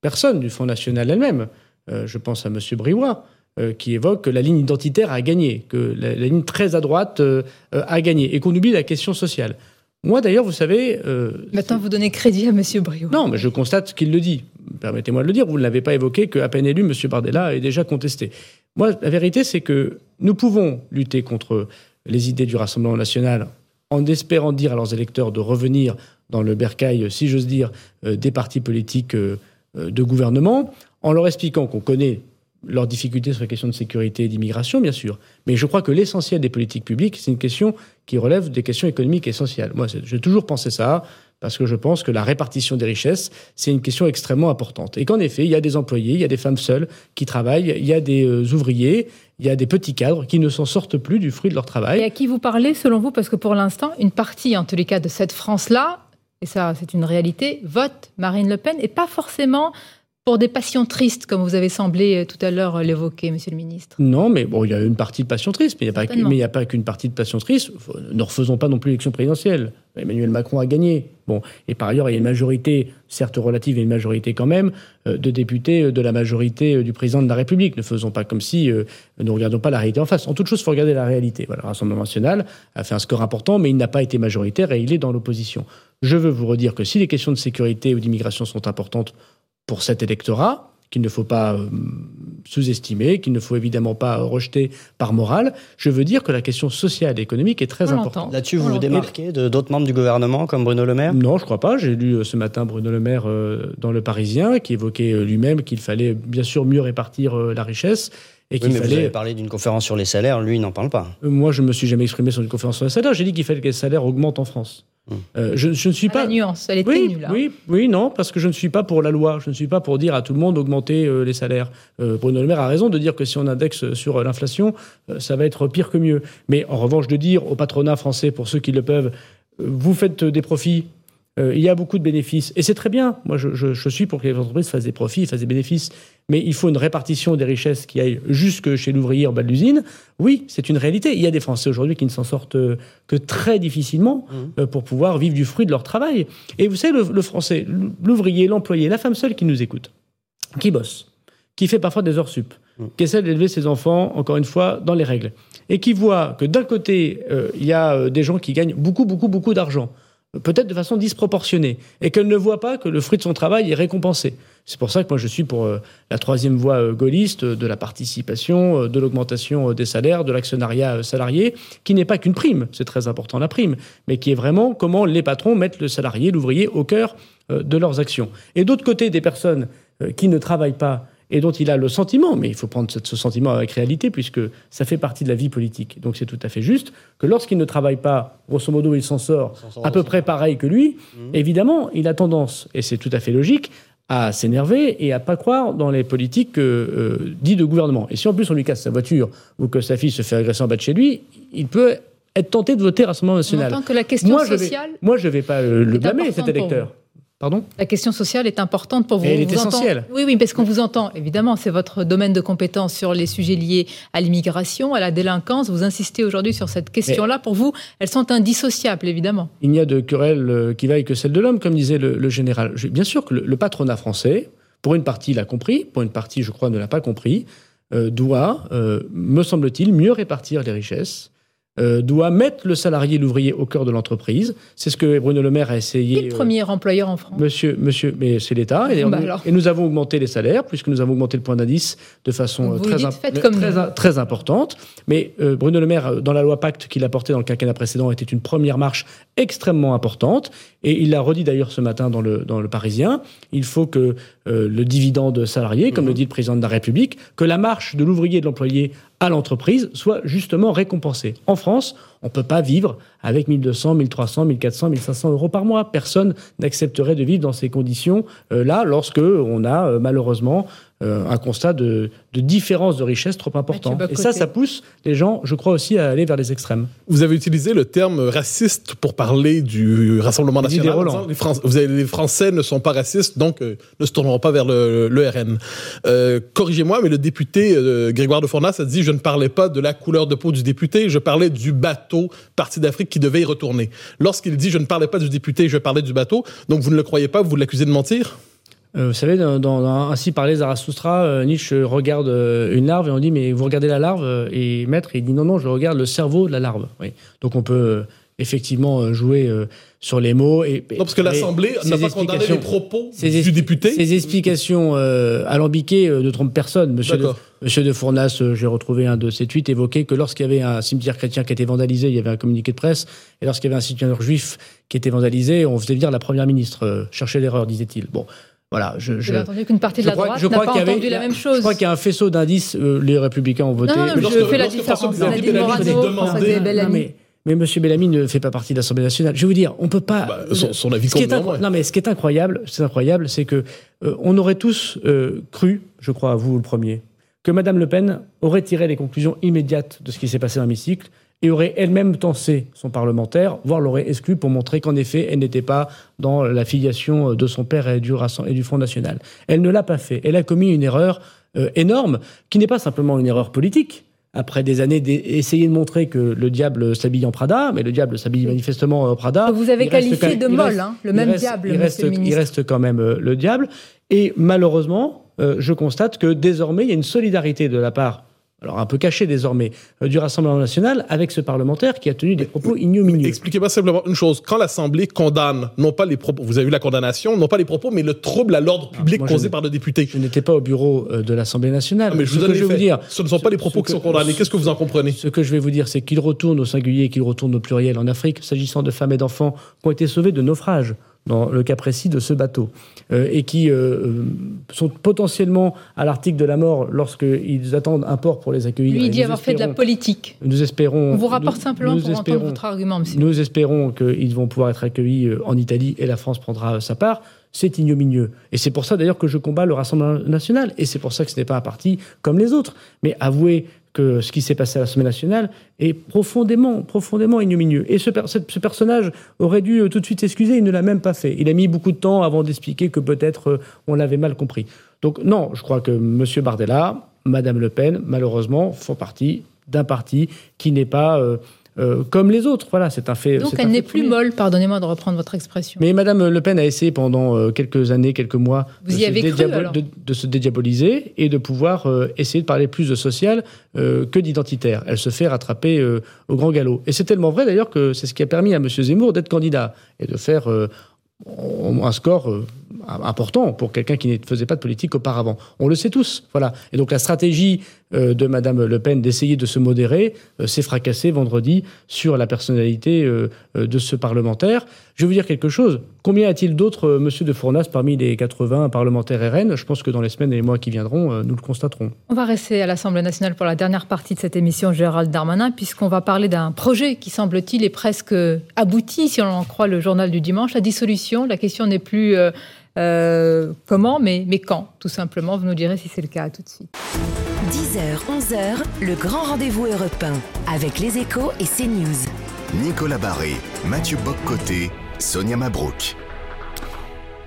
personnes du Front national elles-mêmes, euh, je pense à M. Briouat, euh, qui évoque que la ligne identitaire a gagné, que la, la ligne très à droite euh, euh, a gagné, et qu'on oublie la question sociale. Moi, d'ailleurs, vous savez... euh, Maintenant, vous donnez crédit à M. Briot. non, mais je constate qu'il le dit. Permettez-moi de le dire, vous ne l'avez pas évoqué, qu'à peine élu, M. Bardella est déjà contesté. Moi, la vérité, c'est que nous pouvons lutter contre les idées du Rassemblement national en espérant dire à leurs électeurs de revenir dans le bercail, si j'ose dire, euh, des partis politiques euh, euh, de gouvernement, en leur expliquant qu'on connaît leurs difficultés sur les questions de sécurité et d'immigration, bien sûr. Mais je crois que l'essentiel des politiques publiques, c'est une question qui relève des questions économiques essentielles. Moi, j'ai toujours pensé ça, parce que je pense que la répartition des richesses, c'est une question extrêmement importante. Et qu'en effet, il y a des employés, il y a des femmes seules qui travaillent, il y a des euh, ouvriers, il y a des petits cadres qui ne s'en sortent plus du fruit de leur Et travail. à qui vous parlez, selon vous? Parce que pour l'instant, une partie, en tous les cas, de cette France-là, et ça, c'est une réalité, vote Marine Le Pen, et pas forcément pour des passions tristes, comme vous avez semblé euh, tout à l'heure euh, l'évoquer, monsieur le ministre. Non, mais bon, il y a une partie de passion triste, mais il n'y a pas, qu'une partie de passion triste. Faut- Ne refaisons pas non plus l'élection présidentielle. Emmanuel Macron a gagné. Bon, et par ailleurs, il y a une majorité, certes relative, mais une majorité quand même, euh, de députés euh, de la majorité euh, du président de la République. Ne faisons pas comme si euh, ne regardons pas la réalité en face. En toute chose, il faut regarder la réalité. Voilà, le Rassemblement national a fait un score important, mais il n'a pas été majoritaire et il est dans l'opposition. Je veux vous redire que si les questions de sécurité ou d'immigration sont importantes pour cet électorat, qu'il ne faut pas euh, sous-estimer, qu'il ne faut évidemment pas rejeter par morale. Je veux dire que la question sociale et économique est très On importante. Là-dessus, On vous vous démarquez de d'autres membres du gouvernement comme Bruno Le Maire? Non, je crois pas. J'ai lu euh, ce matin Bruno Le Maire euh, dans Le Parisien, qui évoquait lui-même qu'il fallait bien sûr mieux répartir la richesse et Oui, qu'il mais vous fallait. avez parlé d'une conférence sur les salaires, lui, il n'en parle pas. Moi, je me suis jamais exprimé sur une conférence sur les salaires. J'ai dit qu'il fallait que les salaires augmentent en France. Euh, je, je ne suis Ah, pas. La nuance, elle est Oui, ténue, là. oui, oui, non, parce que je ne suis pas pour la loi. Je ne suis pas pour dire à tout le monde d'augmenter euh, les salaires. Euh, Bruno Le Maire a raison de dire que si on indexe sur l'inflation, ça va être pire que mieux. Mais en revanche, de dire au patronat français, pour ceux qui le peuvent, vous faites des profits, il y a beaucoup de bénéfices. Et c'est très bien. Moi, je, je- je suis pour que les entreprises fassent des profits, fassent des bénéfices. Mais il faut une répartition des richesses qui aille jusque chez l'ouvrier en bas de l'usine. Oui, c'est une réalité. Il y a des Français aujourd'hui qui ne s'en sortent euh, que très difficilement euh, pour pouvoir vivre du fruit de leur travail. Et vous savez, le, le Français, l'ouvrier, l'employé, la femme seule qui nous écoute, qui bosse, qui fait parfois des heures sup, qui essaie d'élever ses enfants, encore une fois, dans les règles, et qui voit que d'un côté, euh, il y a euh, des gens qui gagnent beaucoup, beaucoup, beaucoup d'argent, euh, peut-être de façon disproportionnée, et qu'elle ne voit pas que le fruit de son travail est récompensé. C'est pour ça que moi je suis pour euh, la troisième voie euh, gaulliste, euh, de la participation, de l'augmentation des salaires, de l'actionnariat salarié, qui n'est pas qu'une prime, c'est très important la prime, mais qui est vraiment comment les patrons mettent le salarié, l'ouvrier au cœur de leurs actions. Et d'autre côté, des personnes qui ne travaillent pas et dont il a le sentiment, mais il faut prendre ce, sentiment avec réalité, puisque ça fait partie de la vie politique. Donc c'est tout à fait juste que lorsqu'il ne travaille pas, grosso modo, il s'en sort à peu près pareil que lui, évidemment, il a tendance, et c'est tout à fait logique, à s'énerver et à pas croire dans les politiques euh, euh, dites de gouvernement. Et si en plus on lui casse sa voiture ou que sa fille se fait agresser en bas de chez lui, il peut être tenté de voter Rassemblement On national. entend que la question Moi, je vais, sociale, moi, je vais pas euh, le blâmer, cet pour électeur. Pardon la question sociale est importante pour vous. Elle est vous entend- essentielle. Oui, oui, parce qu'on vous entend. Évidemment, c'est votre domaine de compétence sur les sujets liés à l'immigration, à la délinquance. Vous insistez aujourd'hui sur cette question-là. Pour vous, elles sont indissociables, évidemment. Il n'y a de querelle euh, qui vaille que celle de l'homme, comme disait le, le général. Bien sûr que le, le patronat français, pour une partie, l'a compris, pour une partie, je crois, ne l'a pas compris, euh, doit, euh, me semble-t-il, mieux répartir les richesses, euh, doit mettre le salarié, l'ouvrier au cœur de l'entreprise. C'est ce que Bruno Le Maire a Qui est essayé. le euh, premier employeur en France Monsieur, monsieur, mais c'est l'État. Et, Bah et nous avons augmenté les salaires, puisque nous avons augmenté le point d'indice de façon euh, très, dites, imp- faites comme très, importante. Mais euh, Bruno Le Maire, dans la loi Pacte qu'il a portée dans le quinquennat précédent, était une première marche extrêmement importante. Et il l'a redit d'ailleurs ce matin dans le, dans le Parisien. Il faut que le dividende salarié, comme le dit le président de la République, que la marche de l'ouvrier et de l'employé à l'entreprise soit justement récompensée. En France, on ne peut pas vivre avec 1200, 1300, 1400, 1500 euros par mois. Personne n'accepterait de vivre dans ces conditions-là lorsque on a euh, malheureusement euh, un constat de, de différence de richesse trop important. Et ça, ça pousse les gens, je crois aussi, à aller vers les extrêmes. Vous avez utilisé le terme raciste pour parler du Rassemblement national. disant, Les, Fran- vous avez- les Français ne sont pas racistes, donc euh, ne se tourneront pas vers le, le RN. Euh, Corrigez-moi, mais le député euh, Grégoire de Fournas a dit je ne parlais pas de la couleur de peau du député, je parlais du bateau Parti d'Afrique qui devait y retourner. Lorsqu'il dit je ne parlais pas du député, je parlais du bateau, donc vous ne le croyez pas, vous l'accusez de mentir? Euh, vous savez, dans, dans- dans Ainsi parlait Zarathustra, euh, Nietzsche regarde euh, une larve et on dit Mais vous regardez la larve euh, Et maître, il dit Non, non, je regarde le cerveau de la larve. Oui. Donc on peut euh, effectivement jouer euh, sur les mots. Et, Non, parce que l'Assemblée n'a pas condamné les propos ces du député. Ces explications euh, alambiquées ne trompent personne. Monsieur de. Monsieur de Fournas, j'ai retrouvé un de ses tweets, évoquait que lorsqu'il y avait un cimetière chrétien qui était vandalisé, il y avait un communiqué de presse. Et lorsqu'il y avait un cimetière juif qui était vandalisé, on faisait venir la première ministre. Euh, chercher l'erreur, disait-il. Bon, voilà. Je, je, entendu qu'une partie de la droite n'a pas entendu la même chose. Je crois qu'il y a un faisceau d'indices. euh, les Républicains ont voté. Non, je fais la différence. Mais, Monsieur Bellamy ne fait pas partie de l'Assemblée nationale. Je vais vous dire, on peut pas. Bah, son- son avis ce qui est. Non, mais ce qui est incroyable, c'est incroyable, c'est que euh, on aurait tous euh, cru, je crois à vous le premier, que Madame Le Pen aurait tiré les conclusions immédiates de ce qui s'est passé dans l'hémicycle et aurait elle-même tensé son parlementaire, voire l'aurait exclu pour montrer qu'en effet, elle n'était pas dans la filiation de son père et du, Rassem- et du Front National. Elle ne l'a pas fait. Elle a commis une erreur euh, énorme, qui n'est pas simplement une erreur politique. Après des années d'essayer de montrer que le diable s'habille en Prada, mais le diable s'habille manifestement en Prada. Vous avez qualifié de molle, hein, le même reste- diable, il monsieur reste, il quand même euh, le diable. Et malheureusement, euh, je constate que désormais, il y a une solidarité de la part, alors un peu cachée désormais, euh, du Rassemblement national avec ce parlementaire qui a tenu des propos ignominieux. Expliquez-moi simplement une chose. Quand l'Assemblée condamne, non pas les propos, vous avez vu la condamnation, non pas les propos, mais le trouble à l'ordre public moi, causé par le député. Je n'étais pas au bureau euh, de l'Assemblée nationale. Ah, mais je Ce vous que je les vais vous faits. dire, Ce ne sont pas les propos qui sont condamnés. Qu'est-ce que vous en comprenez? Ce que je vais vous dire, c'est qu'il retourne au singulier, qu'il retourne au pluriel en Afrique, s'agissant de femmes et d'enfants qui ont été sauvés de naufrage, dans le cas précis de ce bateau, euh, et qui euh, euh, sont potentiellement à l'article de la mort lorsqu'ils attendent un port pour les accueillir. Lui, il dit avoir fait de la politique. Nous espérons. On vous rapporte nous- simplement nous pour entendre espérons- votre argument, monsieur. Nous espérons qu'ils vont pouvoir être accueillis en Italie et la France prendra sa part. C'est ignominieux. Et c'est pour ça d'ailleurs que je combats le Rassemblement national. Et c'est pour ça que ce n'est pas un parti comme les autres. Mais avouez que ce qui s'est passé à l'Assemblée nationale est profondément, profondément ignominieux. Et ce, ce, personnage aurait dû euh, tout de suite s'excuser, il ne l'a même pas fait. Il a mis beaucoup de temps avant d'expliquer que peut-être euh, on l'avait mal compris. Donc non, je crois que M. Bardella, Mme Le Pen, malheureusement, font partie d'un parti qui n'est pas... Euh, euh, comme les autres. Voilà, c'est un fait. Donc elle n'est plus molle, pardonnez-moi de reprendre votre expression. Mais Madame Le Pen a essayé pendant euh, quelques années, quelques mois, de, se de, se dédiaboliser et de pouvoir euh, essayer de parler plus de social que d'identitaire. Elle se fait rattraper au grand galop. Et c'est tellement vrai d'ailleurs que c'est ce qui a permis à M. Zemmour d'être candidat et de faire un score important pour quelqu'un qui ne faisait pas de politique auparavant. On le sait tous. Voilà. Et donc la stratégie euh, de Madame Le Pen d'essayer de se modérer euh, s'est fracassée vendredi sur la personnalité euh, de ce parlementaire. Je vais vous dire quelque chose. Combien a-t-il d'autres Monsieur de Fournas parmi les 80 parlementaires RN Je pense que dans les semaines et les mois qui viendront, nous le constaterons. On va rester à l'Assemblée nationale pour la dernière partie de cette émission, Gérald Darmanin, puisqu'on va parler d'un projet qui, semble-t-il, est presque abouti, si on en croit le journal du dimanche. La dissolution, la question n'est plus euh, comment, mais, mais quand, tout simplement. Vous nous direz si c'est le cas. tout de suite. 10h, 11h, le grand rendez-vous européen avec les échos et CNews. Nicolas Barré, Mathieu Boccoté, Sonia Mabrouk.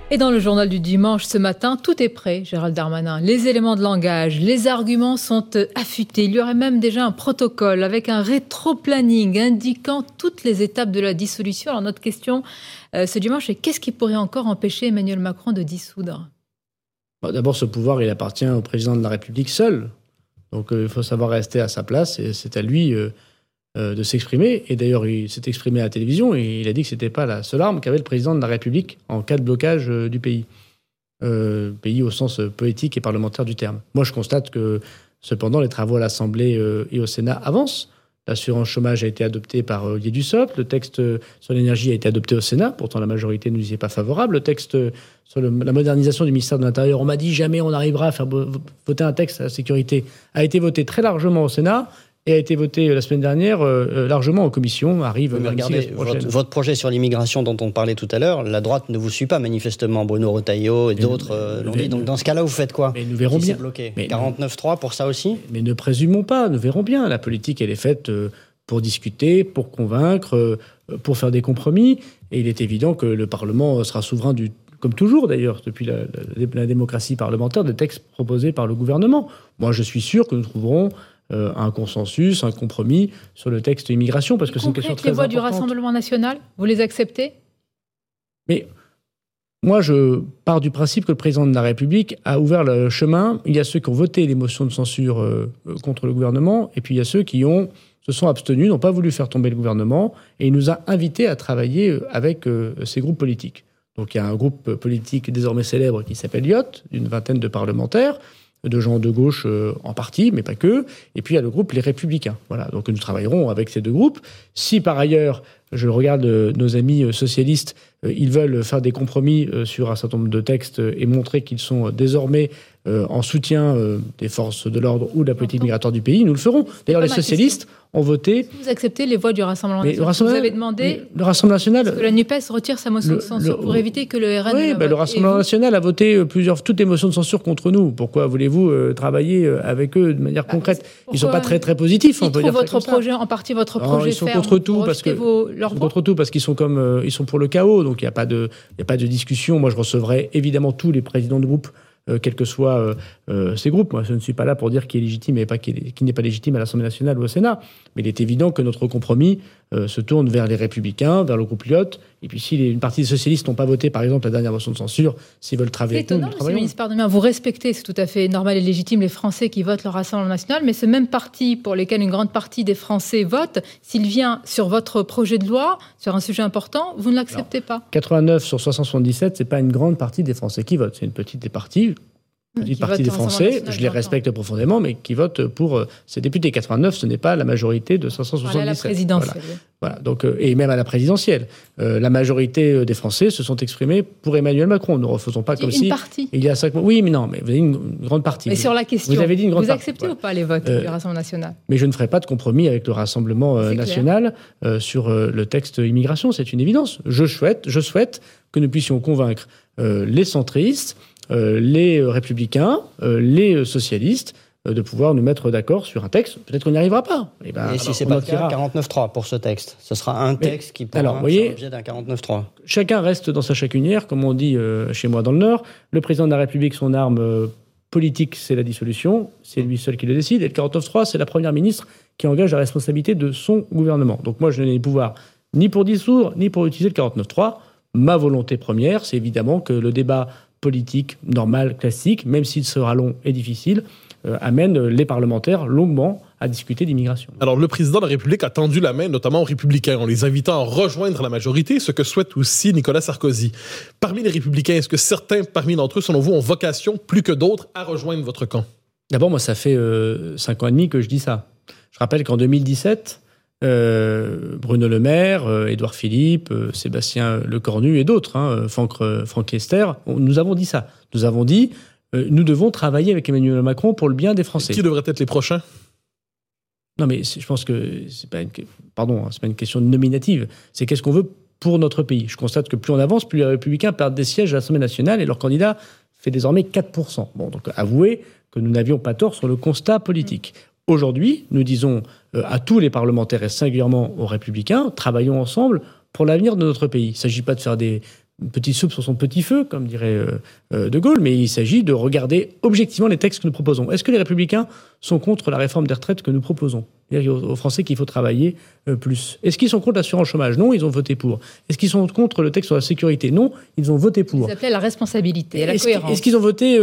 Et dans le journal du dimanche ce matin, tout est prêt, Gérald Darmanin. Les éléments de langage, les arguments sont affûtés. Il y aurait même déjà un protocole avec un rétro-planning indiquant toutes les étapes de la dissolution. Alors notre question euh, ce dimanche est qu'est-ce qui pourrait encore empêcher Emmanuel Macron de dissoudre? D'abord, ce pouvoir, il appartient au président de la République seul. Donc euh, il faut savoir rester à sa place et c'est à lui euh, euh, de s'exprimer. Et d'ailleurs, il s'est exprimé à la télévision et il a dit que ce n'était pas la seule arme qu'avait le président de la République en cas de blocage euh, du pays. Euh, pays au sens poétique et parlementaire du terme. Moi, je constate que, cependant, les travaux à l'Assemblée et au Sénat avancent. L'assurance chômage a été adoptée par Olivier Dussopt. Le texte sur l'énergie a été adopté au Sénat. Pourtant, la majorité ne nous y est pas favorable. Le texte sur la modernisation du ministère de l'Intérieur, on m'a dit jamais on arrivera à faire voter un texte à la sécurité, a été voté très largement au Sénat et a été voté la semaine dernière euh, euh, largement en commission. Arrive Mais regardez, votre, projet sur l'immigration dont on parlait tout à l'heure, la droite ne vous suit pas manifestement. Bruno Retailleau et d'autres euh, l'ont dit. Donc dans ce cas-là, vous faites quoi Mais nous verrons bien. bloqué. 49-3 pour ça aussi Mais ne présumons pas, nous verrons bien. La politique, elle est faite pour discuter, pour convaincre, pour faire des compromis. Et il est évident que le Parlement sera souverain du comme toujours d'ailleurs, depuis la, la, démocratie parlementaire, des textes proposés par le gouvernement. Moi, je suis sûr que nous trouverons euh, un consensus, un compromis sur le texte immigration, parce que c'est une question très importante. Les voix du Rassemblement national, vous les acceptez? Mais moi, je pars du principe que le président de la République a ouvert le chemin. Il y a ceux qui ont voté les motions de censure euh, contre le gouvernement, et puis il y a ceux qui ont se sont abstenus, n'ont pas voulu faire tomber le gouvernement, et il nous a invités à travailler euh, avec ces groupes politiques. Donc il y a un groupe politique désormais célèbre qui s'appelle IOT, d'une vingtaine de parlementaires, de gens de gauche euh, en partie, mais pas que. Et puis il y a le groupe Les Républicains. Voilà, donc nous travaillerons avec ces deux groupes. Si par ailleurs, je regarde euh, nos amis euh, socialistes, ils veulent faire des compromis sur un certain nombre de textes et montrer qu'ils sont désormais en soutien des forces de l'ordre ou de la politique migratoire du pays, nous le ferons. D'ailleurs, les socialistes ont voté. Vous acceptez les voix du Rassemblement national. Vous avez demandé. Le Rassemblement national. que la NUPES retire sa motion de censure pour éviter que le RN. Oui, ben, le Rassemblement national a voté euh, plusieurs, toutes les motions de censure contre nous. Pourquoi voulez-vous euh, travailler euh, avec eux de manière bah, concrète? Ils ne sont pas très très positifs. Ils on peut dire votre projet, en partie votre projet. ils sont contre tout parce que vos, ils sont contre tout parce qu'ils sont comme ils sont pour le chaos. Donc il n'y a pas de il a pas de discussion. Moi, je recevrai évidemment tous les présidents de groupe euh, quels que soient euh, euh, ces groupes. Moi, je ne suis pas là pour dire qui est légitime et pas qui, n'est pas légitime à l'Assemblée nationale ou au Sénat. Mais il est évident que notre compromis se tourne vers les Républicains, vers le groupe Lyot. Et puis, si une partie des socialistes n'ont pas voté, par exemple, la dernière motion de censure, s'ils veulent travailler avec nous, nous ministre, vous respectez, c'est tout à fait normal et légitime, les Français qui votent le Rassemblement national, mais ce même parti pour lequel une grande partie des Français votent, s'il vient sur votre projet de loi, sur un sujet important, vous ne l'acceptez pas 89 sur 677, c'est pas une grande partie des Français qui votent, c'est une petite des parties petite partie des Français, je les respecte profondément, mais qui votent pour euh, ces députés. 89, ce n'est pas la majorité de 577. Voilà, la présidentielle. Voilà. donc, euh, et même à la présidentielle. Euh, la majorité des Français se sont exprimés pour Emmanuel Macron. Ne refaisons pas comme une si. Partie. Il y a cinq mois. Oui, mais non, mais vous avez une, grande partie. Mais sur la question. Vous avez dit une grande Vous acceptez ou pas les votes du Rassemblement national? Mais je ne ferai pas de compromis avec le Rassemblement national sur le texte immigration. C'est une évidence. Je souhaite, je souhaite que nous puissions convaincre les centristes euh, les républicains, euh, les socialistes, de pouvoir nous mettre d'accord sur un texte. Peut-être qu'on n'y arrivera pas. Et, ben, et si c'est pas le cas, 49.3 pour ce texte. Ce sera un texte qui pourra alors, voyez, l'objet d'un 49.3. Chacun reste dans sa chacunière, comme on dit chez moi dans le Nord. Le président de la République, son arme politique, c'est la dissolution. C'est lui seul qui le décide. Et le 49.3, c'est la première ministre qui engage la responsabilité de son gouvernement. Donc moi, je n'ai les pouvoirs ni pour dissoudre, ni pour utiliser le 49.3. Ma volonté première, c'est évidemment que le débat politique normal, classique, même s'il sera long et difficile, euh, amène les parlementaires longuement à discuter d'immigration. Alors, le président de la République a tendu la main, notamment aux républicains, en les invitant à rejoindre la majorité, ce que souhaite aussi Nicolas Sarkozy. Parmi les républicains, est-ce que certains parmi d'entre eux, selon vous, ont vocation, plus que d'autres, à rejoindre votre camp? D'abord, moi, ça fait euh, cinq ans et demi que je dis ça. Je rappelle qu'en 2017, euh, Bruno Le Maire, euh, Édouard Philippe, euh, Sébastien Lecornu et d'autres, hein, Franck, Franck Esther, nous avons dit ça. Nous avons dit, nous devons travailler avec Emmanuel Macron pour le bien des Français. qui devraient être les prochains? Non, mais je pense que c'est pas une, pardon, hein, c'est pas une question nominative. C'est qu'est-ce qu'on veut pour notre pays? Je constate que plus on avance, plus les Républicains perdent des sièges à l'Assemblée nationale et leur candidat fait désormais 4%. Bon, donc avouez que nous n'avions pas tort sur le constat politique. Aujourd'hui, nous disons euh, à tous les parlementaires et singulièrement aux républicains, travaillons ensemble pour l'avenir de notre pays. Il ne s'agit pas de faire des petits soupe sur son petit feu, comme dirait euh, euh, De Gaulle, mais il s'agit de regarder objectivement les textes que nous proposons. Est-ce que les républicains sont contre la réforme des retraites que nous proposons? Il aux Français qu'il faut travailler plus. Est-ce qu'ils sont contre l'assurance chômage? Non, ils ont voté pour. Est-ce qu'ils sont contre le texte sur la sécurité? Non, ils ont voté pour. Ils appelaient la responsabilité, la cohérence. Est-ce qu'ils ont voté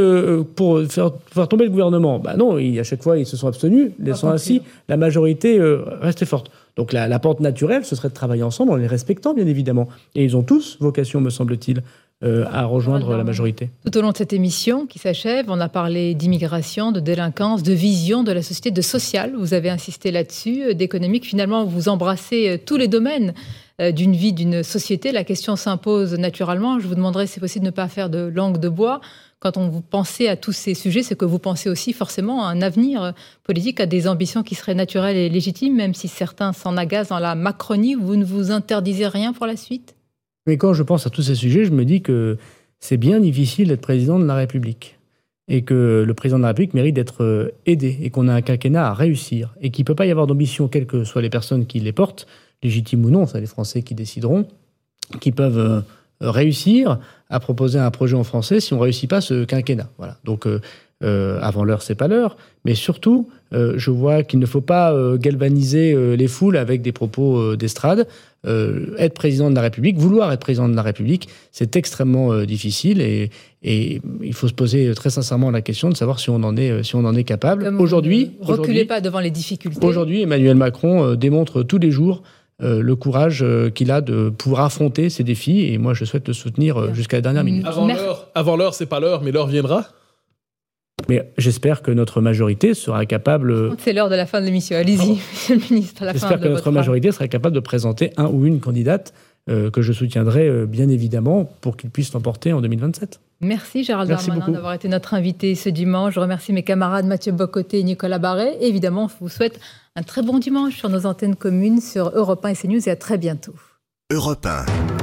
pour faire, faire, tomber le gouvernement? Bah Non, à chaque fois, ils se sont abstenus, laissant ainsi la majorité rester forte. Donc la, pente naturelle, ce serait de travailler ensemble en les respectant, bien évidemment. Et ils ont tous vocation, me semble-t-il, euh, à rejoindre la majorité. Tout au long de cette émission qui s'achève, on a parlé d'immigration, de délinquance, de vision de la société, de social. Vous avez insisté là-dessus, euh, d'économique. Finalement, vous embrassez euh, tous les domaines d'une vie, d'une société. La question s'impose naturellement. Je vous demanderai si c'est possible de ne pas faire de langue de bois quand on vous pensez à tous ces sujets, c'est que vous pensez aussi forcément à un avenir politique, à des ambitions qui seraient naturelles et légitimes, même si certains s'en agacent dans la Macronie. Vous ne vous interdisez rien pour la suite? Mais quand je pense à tous ces sujets, je me dis que c'est bien difficile d'être président de la République et que le président de la République mérite d'être euh, aidé et qu'on a un quinquennat à réussir et qu'il ne peut pas y avoir d'ambition, quelles que soient les personnes qui les portent, légitimes ou non, c'est les Français qui décideront, qui peuvent euh, réussir à proposer un projet en français si on ne réussit pas ce quinquennat. Voilà. Donc, euh, euh, avant l'heure, c'est pas l'heure. Mais surtout, euh, je vois qu'il ne faut pas galvaniser les foules avec des propos d'estrade. être président de la République, vouloir être président de la République, c'est extrêmement difficile et, et, il faut se poser très sincèrement la question de savoir si on en est, si on en est capable. Aujourd'hui, reculez pas devant les difficultés. Aujourd'hui, Emmanuel Macron démontre tous les jours le courage euh, qu'il a de pouvoir affronter ces défis. Et moi, je souhaite le soutenir euh, jusqu'à la dernière minute. Avant l'heure, c'est pas l'heure, mais l'heure viendra. Mais j'espère que notre majorité sera capable. C'est l'heure de la fin de l'émission. Allez-y, Monsieur le ministre. J'espère que notre majorité sera capable de présenter un ou une candidate que je soutiendrai bien évidemment pour qu'il puisse l'emporter en 2027. Merci Gérald Darmanin d'avoir été notre invité ce dimanche. Je remercie mes camarades Mathieu Bocoté et Nicolas Barret. évidemment, je vous souhaite un très bon dimanche sur nos antennes communes sur Europe 1 et CNews et à très bientôt. Europe 1.